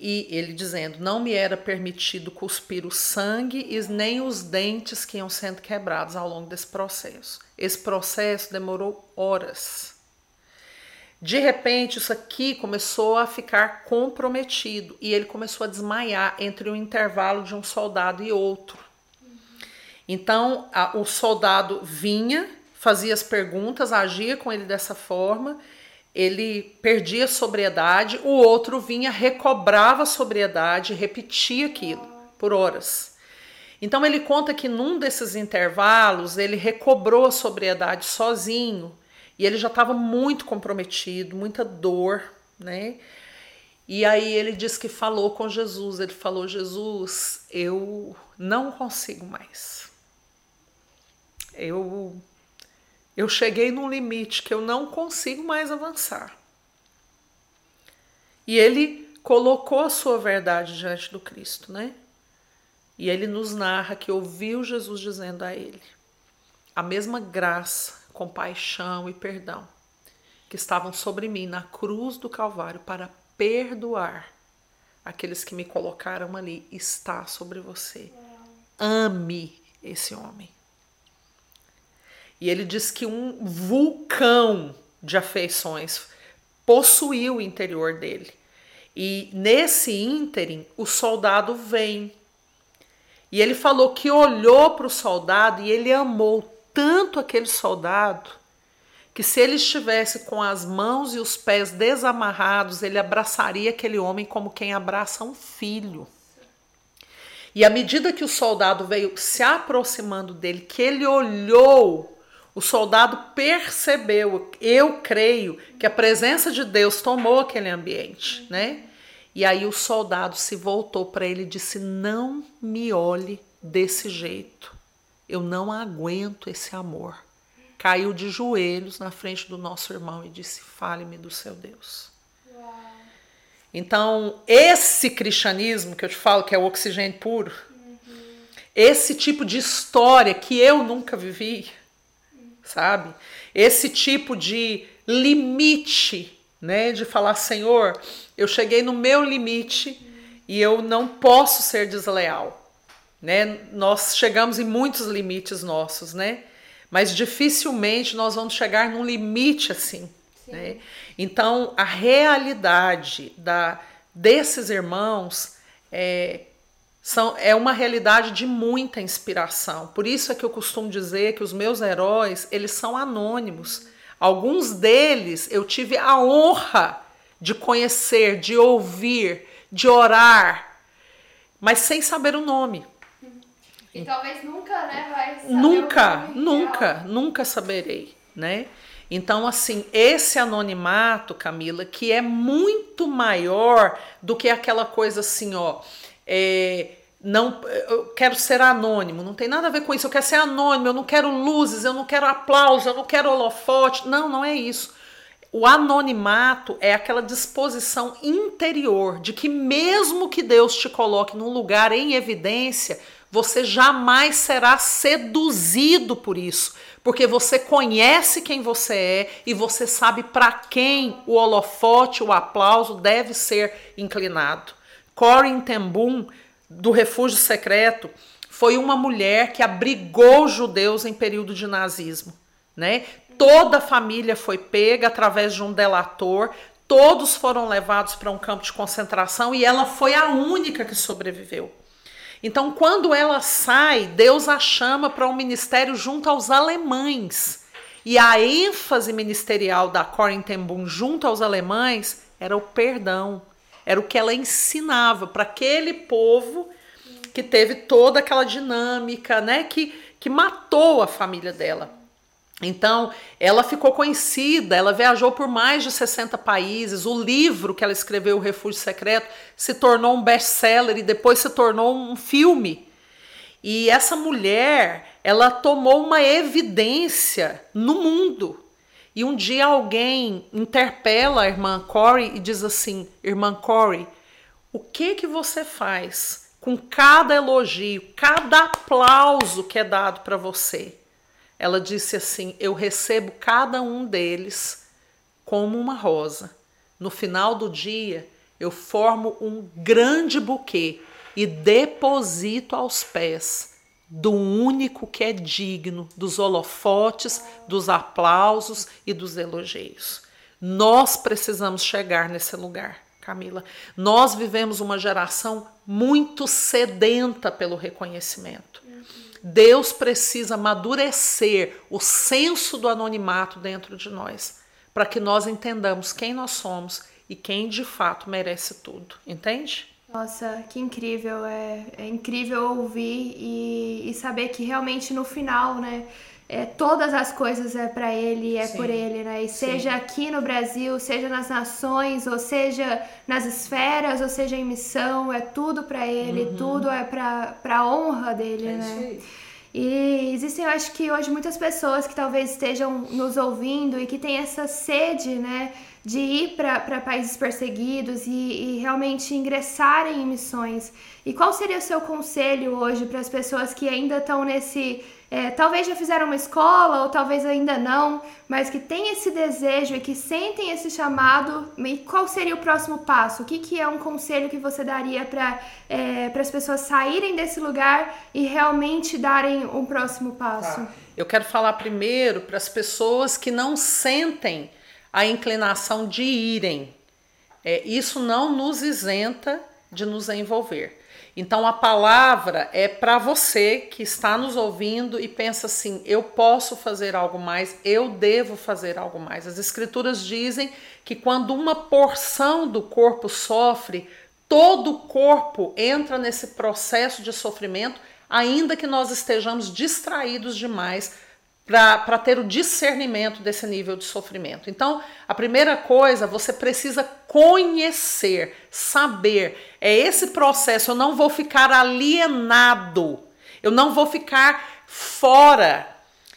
E ele dizendo: Não me era permitido cuspir o sangue e nem os dentes que iam sendo quebrados ao longo desse processo. Esse processo demorou horas. De repente, isso aqui começou a ficar comprometido e ele começou a desmaiar entre o intervalo de um soldado e outro. Então, a, o soldado vinha, fazia as perguntas, agia com ele dessa forma ele perdia a sobriedade, o outro vinha, recobrava a sobriedade, repetia aquilo por horas. Então ele conta que num desses intervalos ele recobrou a sobriedade sozinho e ele já estava muito comprometido, muita dor, né? E aí ele diz que falou com Jesus, ele falou: Jesus, eu não consigo mais. Eu eu cheguei num limite que eu não consigo mais avançar. E ele colocou a sua verdade diante do Cristo, né? E ele nos narra que ouviu Jesus dizendo a ele a mesma graça, compaixão e perdão que estavam sobre mim na cruz do Calvário para perdoar aqueles que me colocaram ali está sobre você. Ame esse homem. E ele diz que um vulcão de afeições possuiu o interior dele. E nesse ínterim, o soldado vem. E ele falou que olhou para o soldado e ele amou tanto aquele soldado que se ele estivesse com as mãos e os pés desamarrados, ele abraçaria aquele homem como quem abraça um filho. E à medida que o soldado veio se aproximando dele, que ele olhou o soldado percebeu, eu creio, que a presença de Deus tomou aquele ambiente, né? E aí o soldado se voltou para ele e disse: Não me olhe desse jeito. Eu não aguento esse amor. Caiu de joelhos na frente do nosso irmão e disse: Fale-me do seu Deus. Então, esse cristianismo que eu te falo, que é o oxigênio puro, uhum. esse tipo de história que eu nunca vivi, sabe? Esse tipo de limite, né? De falar, Senhor, eu cheguei no meu limite e eu não posso ser desleal, né? Nós chegamos em muitos limites nossos, né? Mas dificilmente nós vamos chegar num limite assim, né? Então, a realidade da desses irmãos é são, é uma realidade de muita inspiração. Por isso é que eu costumo dizer que os meus heróis, eles são anônimos. Alguns deles eu tive a honra de conhecer, de ouvir, de orar, mas sem saber o nome. E talvez nunca, né, vai saber Nunca, nunca, real. nunca saberei, né? Então, assim, esse anonimato, Camila, que é muito maior do que aquela coisa assim, ó, é, não, eu quero ser anônimo, não tem nada a ver com isso. Eu quero ser anônimo, eu não quero luzes, eu não quero aplauso, eu não quero holofote. Não, não é isso. O anonimato é aquela disposição interior de que, mesmo que Deus te coloque num lugar em evidência, você jamais será seduzido por isso, porque você conhece quem você é e você sabe para quem o holofote, o aplauso deve ser inclinado. Corin ten Boom, do Refúgio Secreto, foi uma mulher que abrigou judeus em período de nazismo. Né? Toda a família foi pega através de um delator, todos foram levados para um campo de concentração e ela foi a única que sobreviveu. Então, quando ela sai, Deus a chama para um ministério junto aos alemães. E a ênfase ministerial da Corin Boom junto aos alemães era o perdão, era o que ela ensinava para aquele povo que teve toda aquela dinâmica, né, que, que matou a família dela. Então, ela ficou conhecida, ela viajou por mais de 60 países. O livro que ela escreveu, O Refúgio Secreto, se tornou um best-seller e depois se tornou um filme. E essa mulher, ela tomou uma evidência no mundo. E um dia alguém interpela a irmã Corey e diz assim: Irmã Corey, o que que você faz com cada elogio, cada aplauso que é dado para você? Ela disse assim: Eu recebo cada um deles como uma rosa. No final do dia, eu formo um grande buquê e deposito aos pés do único que é digno dos holofotes, dos aplausos e dos elogios. Nós precisamos chegar nesse lugar, Camila. Nós vivemos uma geração muito sedenta pelo reconhecimento. Deus precisa amadurecer o senso do anonimato dentro de nós, para que nós entendamos quem nós somos e quem de fato merece tudo. Entende? Nossa, que incrível. É, é incrível ouvir e, e, saber que realmente no final, né? É, todas as coisas é para ele, é Sim. por ele, né? E seja Sim. aqui no Brasil, seja nas nações, ou seja nas esferas, ou seja em missão, é tudo para ele, uhum. tudo é para a honra dele, é né? E existem, eu acho que hoje muitas pessoas que talvez estejam nos ouvindo e que têm essa sede, né? de ir para países perseguidos e, e, realmente ingressarem em missões. E qual seria o seu conselho hoje para as pessoas que ainda estão nesse. É, talvez já fizeram uma escola ou talvez ainda não, mas que têm esse desejo e que sentem esse chamado? E qual seria o próximo passo? O que, que é um conselho que você daria para é, as pessoas saírem desse lugar e realmente darem um próximo passo? Tá. Eu quero falar primeiro para as pessoas que não sentem a inclinação de irem. É, isso não nos isenta de nos envolver. Então a palavra é para você que está nos ouvindo e pensa assim: eu posso fazer algo mais, eu devo fazer algo mais. As escrituras dizem que quando uma porção do corpo sofre, todo o corpo entra nesse processo de sofrimento, ainda que nós estejamos distraídos demais para ter o discernimento desse nível de sofrimento. Então, a primeira coisa, você precisa conhecer, saber. É esse processo. Eu não vou ficar alienado, eu não vou ficar fora.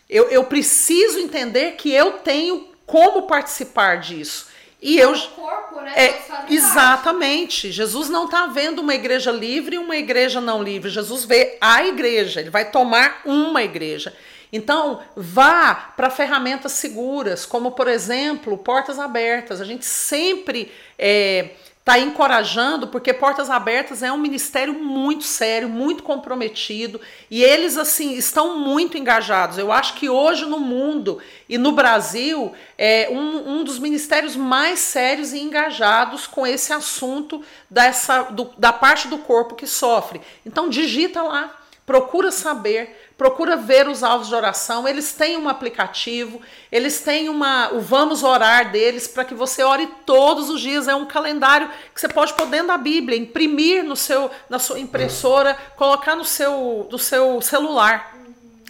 Eu, eu preciso entender que eu tenho como participar disso. E eu. Corpo, né? É, exatamente. Jesus não está vendo uma igreja livre e uma igreja não livre. Jesus vê a igreja. Ele vai tomar uma igreja. Então, vá para ferramentas seguras, como por exemplo, portas abertas. A gente sempre é, está encorajando, porque Portas Abertas é um ministério muito sério, muito comprometido, e eles assim estão muito engajados. Eu acho que hoje no mundo e no Brasil é um, um dos ministérios mais sérios e engajados com esse assunto dessa do, da parte do corpo que sofre. Então digita lá, procura saber procura ver os alvos de oração. Eles têm um aplicativo, eles têm uma, o Vamos Orar deles para que você ore todos os dias. É um calendário que você pode pôr dentro da Bíblia, imprimir no seu, na sua impressora, colocar no seu, no seu celular.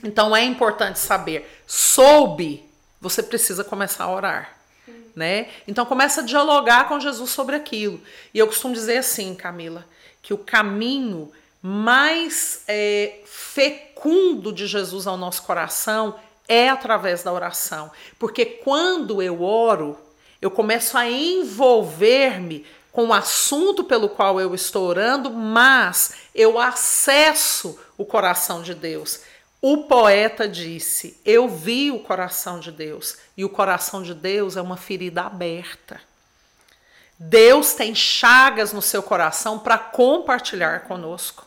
Então é importante saber. Soube, você precisa começar a orar. Né? Então começa a dialogar com Jesus sobre aquilo. E eu costumo dizer assim, Camila, que o caminho mais é, fecundo de Jesus ao nosso coração é através da oração. Porque quando eu oro, eu começo a envolver-me com o assunto pelo qual eu estou orando, mas eu acesso o coração de Deus. O poeta disse: Eu vi o coração de Deus, e o coração de Deus é uma ferida aberta. Deus tem chagas no seu coração para compartilhar conosco.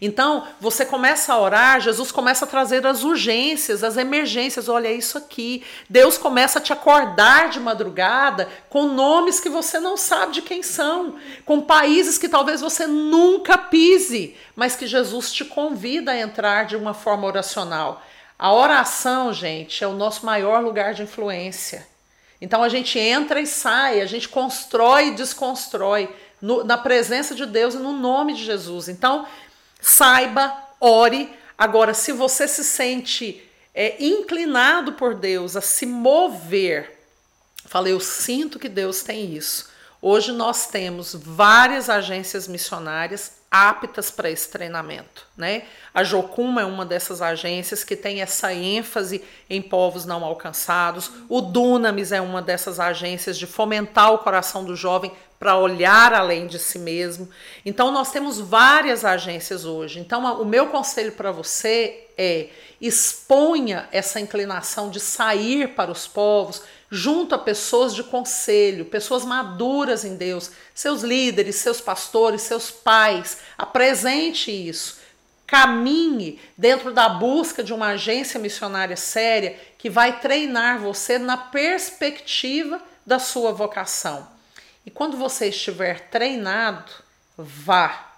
Então, você começa a orar, Jesus começa a trazer as urgências, as emergências. Olha isso aqui. Deus começa a te acordar de madrugada com nomes que você não sabe de quem são, com países que talvez você nunca pise, mas que Jesus te convida a entrar de uma forma oracional. A oração, gente, é o nosso maior lugar de influência. Então a gente entra e sai, a gente constrói e desconstrói no, na presença de Deus e no nome de Jesus. Então, saiba, ore. Agora, se você se sente é, inclinado por Deus a se mover, falei, eu sinto que Deus tem isso. Hoje nós temos várias agências missionárias aptas para esse treinamento, né? A Jocuma é uma dessas agências que tem essa ênfase em povos não alcançados. O Dunamis é uma dessas agências de fomentar o coração do jovem para olhar além de si mesmo. Então nós temos várias agências hoje. Então o meu conselho para você é exponha essa inclinação de sair para os povos junto a pessoas de conselho, pessoas maduras em Deus, seus líderes, seus pastores, seus pais. Apresente isso. Caminhe dentro da busca de uma agência missionária séria que vai treinar você na perspectiva da sua vocação. E quando você estiver treinado, vá,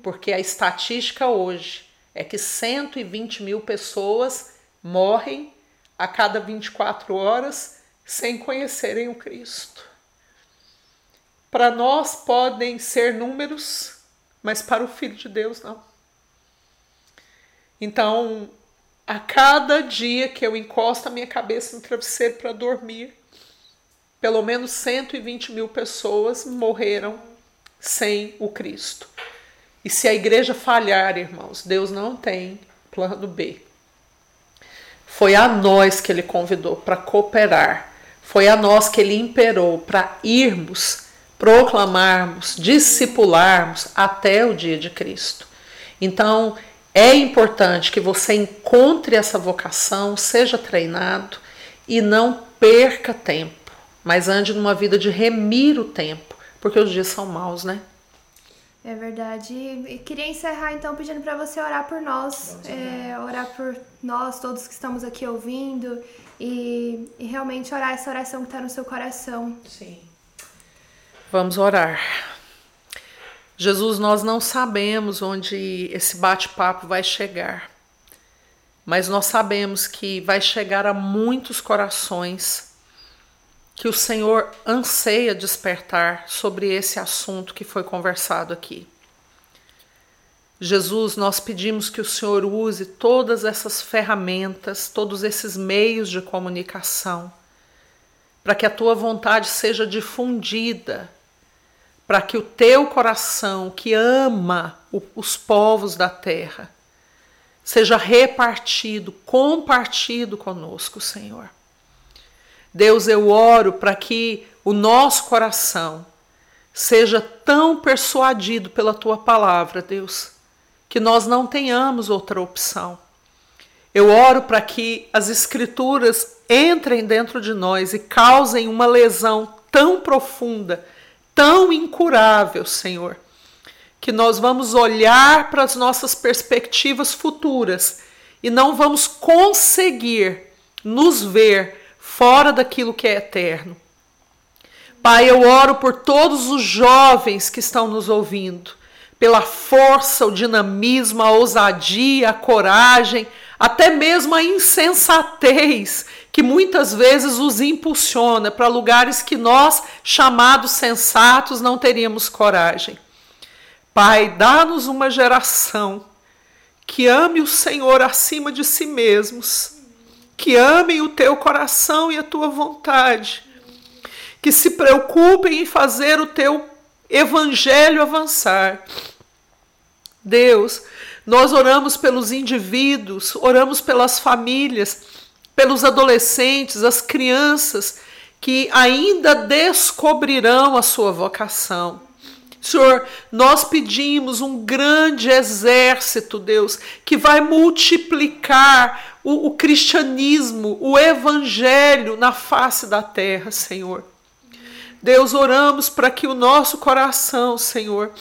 porque a estatística hoje é que 120 mil pessoas morrem a cada 24 horas sem conhecerem o Cristo. Para nós podem ser números, mas para o Filho de Deus não. Então, a cada dia que eu encosto a minha cabeça no travesseiro para dormir, pelo menos 120 mil pessoas morreram sem o Cristo. E se a igreja falhar, irmãos, Deus não tem plano B. Foi a nós que ele convidou para cooperar foi a nós que ele imperou para irmos, proclamarmos, discipularmos até o dia de Cristo. Então, é importante que você encontre essa vocação, seja treinado e não perca tempo, mas ande numa vida de remir o tempo, porque os dias são maus, né? É verdade. E queria encerrar então pedindo para você orar por nós, é, orar por nós, todos que estamos aqui ouvindo e, e realmente orar essa oração que está no seu coração. Sim. Vamos orar. Jesus, nós não sabemos onde esse bate-papo vai chegar, mas nós sabemos que vai chegar a muitos corações que o Senhor anseia despertar sobre esse assunto que foi conversado aqui. Jesus, nós pedimos que o Senhor use todas essas ferramentas, todos esses meios de comunicação, para que a tua vontade seja difundida, para que o teu coração, que ama os povos da terra, seja repartido, compartido conosco, Senhor. Deus, eu oro para que o nosso coração seja tão persuadido pela tua palavra, Deus que nós não tenhamos outra opção. Eu oro para que as Escrituras entrem dentro de nós e causem uma lesão tão profunda, tão incurável, Senhor, que nós vamos olhar para as nossas perspectivas futuras e não vamos conseguir nos ver fora daquilo que é eterno. Pai, eu oro por todos os jovens que estão nos ouvindo pela força, o dinamismo, a ousadia, a coragem, até mesmo a insensatez que muitas vezes os impulsiona para lugares que nós, chamados sensatos, não teríamos coragem. Pai, dá-nos uma geração que ame o Senhor acima de si mesmos, que amem o teu coração e a tua vontade, que se preocupem em fazer o teu evangelho avançar Deus, nós oramos pelos indivíduos, oramos pelas famílias, pelos adolescentes, as crianças que ainda descobrirão a sua vocação. Senhor, nós pedimos um grande exército, Deus, que vai multiplicar o, o, cristianismo, o evangelho na face da terra, Senhor. Deus, oramos para que o nosso coração, Senhor,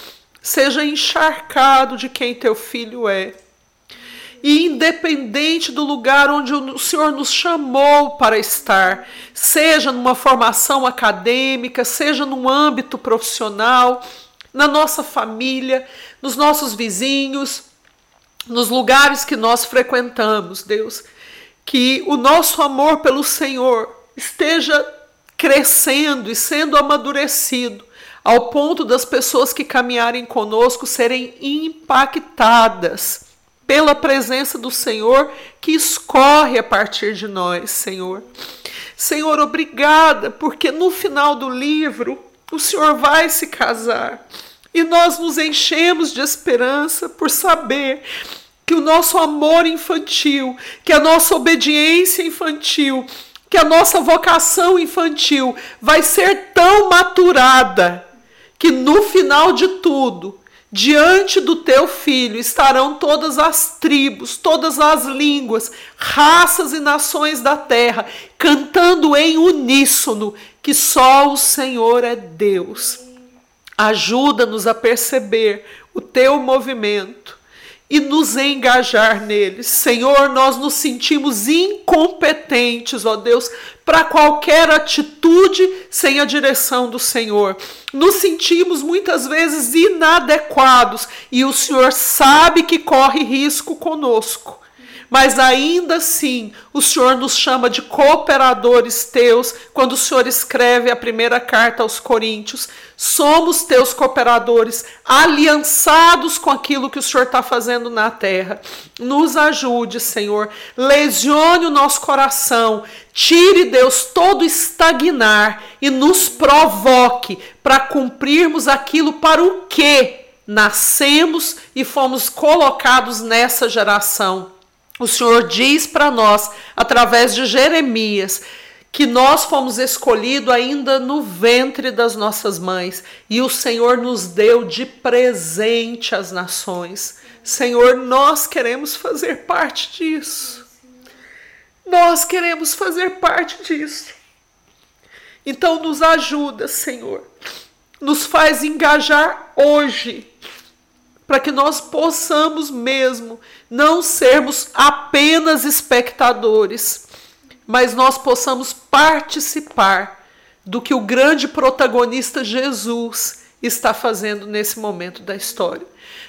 seja encharcado de quem teu filho é. E independente do lugar onde o Senhor nos chamou para estar, seja numa formação acadêmica, seja num âmbito profissional, na nossa família, nos nossos vizinhos, nos lugares que nós frequentamos, Deus, que o nosso amor pelo Senhor esteja crescendo e sendo amadurecido ao ponto das pessoas que caminharem conosco serem impactadas pela presença do Senhor que escorre a partir de nós, Senhor. Senhor, obrigada, porque no final do livro o Senhor vai se casar. E nós nos enchemos de esperança por saber que o nosso amor infantil, que a nossa obediência infantil, que a nossa vocação infantil vai ser tão maturada que no final de tudo, diante do teu filho estarão todas as tribos, todas as línguas, raças e nações da terra, cantando em uníssono que só o Senhor é Deus. Ajuda-nos a perceber o teu movimento e nos engajar neles. Senhor, nós nos sentimos incompetentes, ó Deus, para qualquer atitude sem a direção do Senhor. Nos sentimos muitas vezes inadequados e o Senhor sabe que corre risco conosco mas ainda assim o Senhor nos chama de cooperadores teus quando o Senhor escreve a primeira carta aos Coríntios. Somos teus cooperadores, aliançados com aquilo que o Senhor está fazendo na terra. Nos ajude, Senhor, lesione o nosso coração, tire, Deus, todo estagnar e nos provoque para cumprirmos aquilo para o que nascemos e fomos colocados nessa geração o Senhor diz para nós, através de Jeremias, que nós fomos escolhidos ainda no ventre das nossas mães e o Senhor nos deu de presente as nações. Senhor, nós queremos fazer parte disso. Nós queremos fazer parte disso. Então, nos ajuda, Senhor. Nos faz engajar hoje para que nós possamos mesmo não sermos apenas espectadores, mas nós possamos participar do que o grande protagonista Jesus está fazendo nesse momento da história.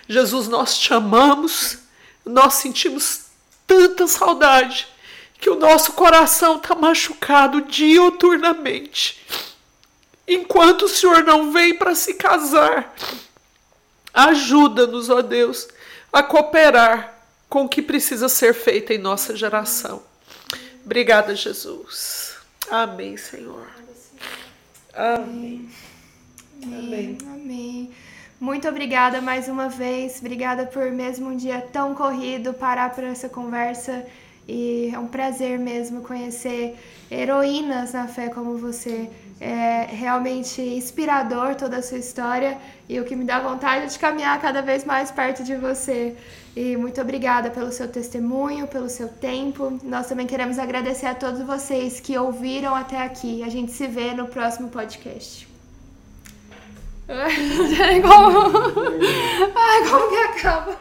Jesus, nós te amamos, nós sentimos tanta saudade que o nosso coração está machucado diuturnamente. Enquanto o Senhor não vem para se casar, Ajuda-nos, ó Deus, a cooperar com o que precisa ser feito em nossa geração. Obrigada, Jesus. Amém, Senhor. Amém. Amém. Amém. Muito obrigada mais uma vez. Obrigada por mesmo um dia tão corrido parar para essa conversa. E é um prazer mesmo conhecer heroínas na fé como você. É realmente inspirador toda a sua história e o que me dá vontade é de caminhar cada vez mais perto de você. E muito obrigada pelo seu testemunho, pelo seu tempo. Nós também queremos agradecer a todos vocês que ouviram até aqui. A gente se vê no próximo podcast. Como... Ai, como que acaba?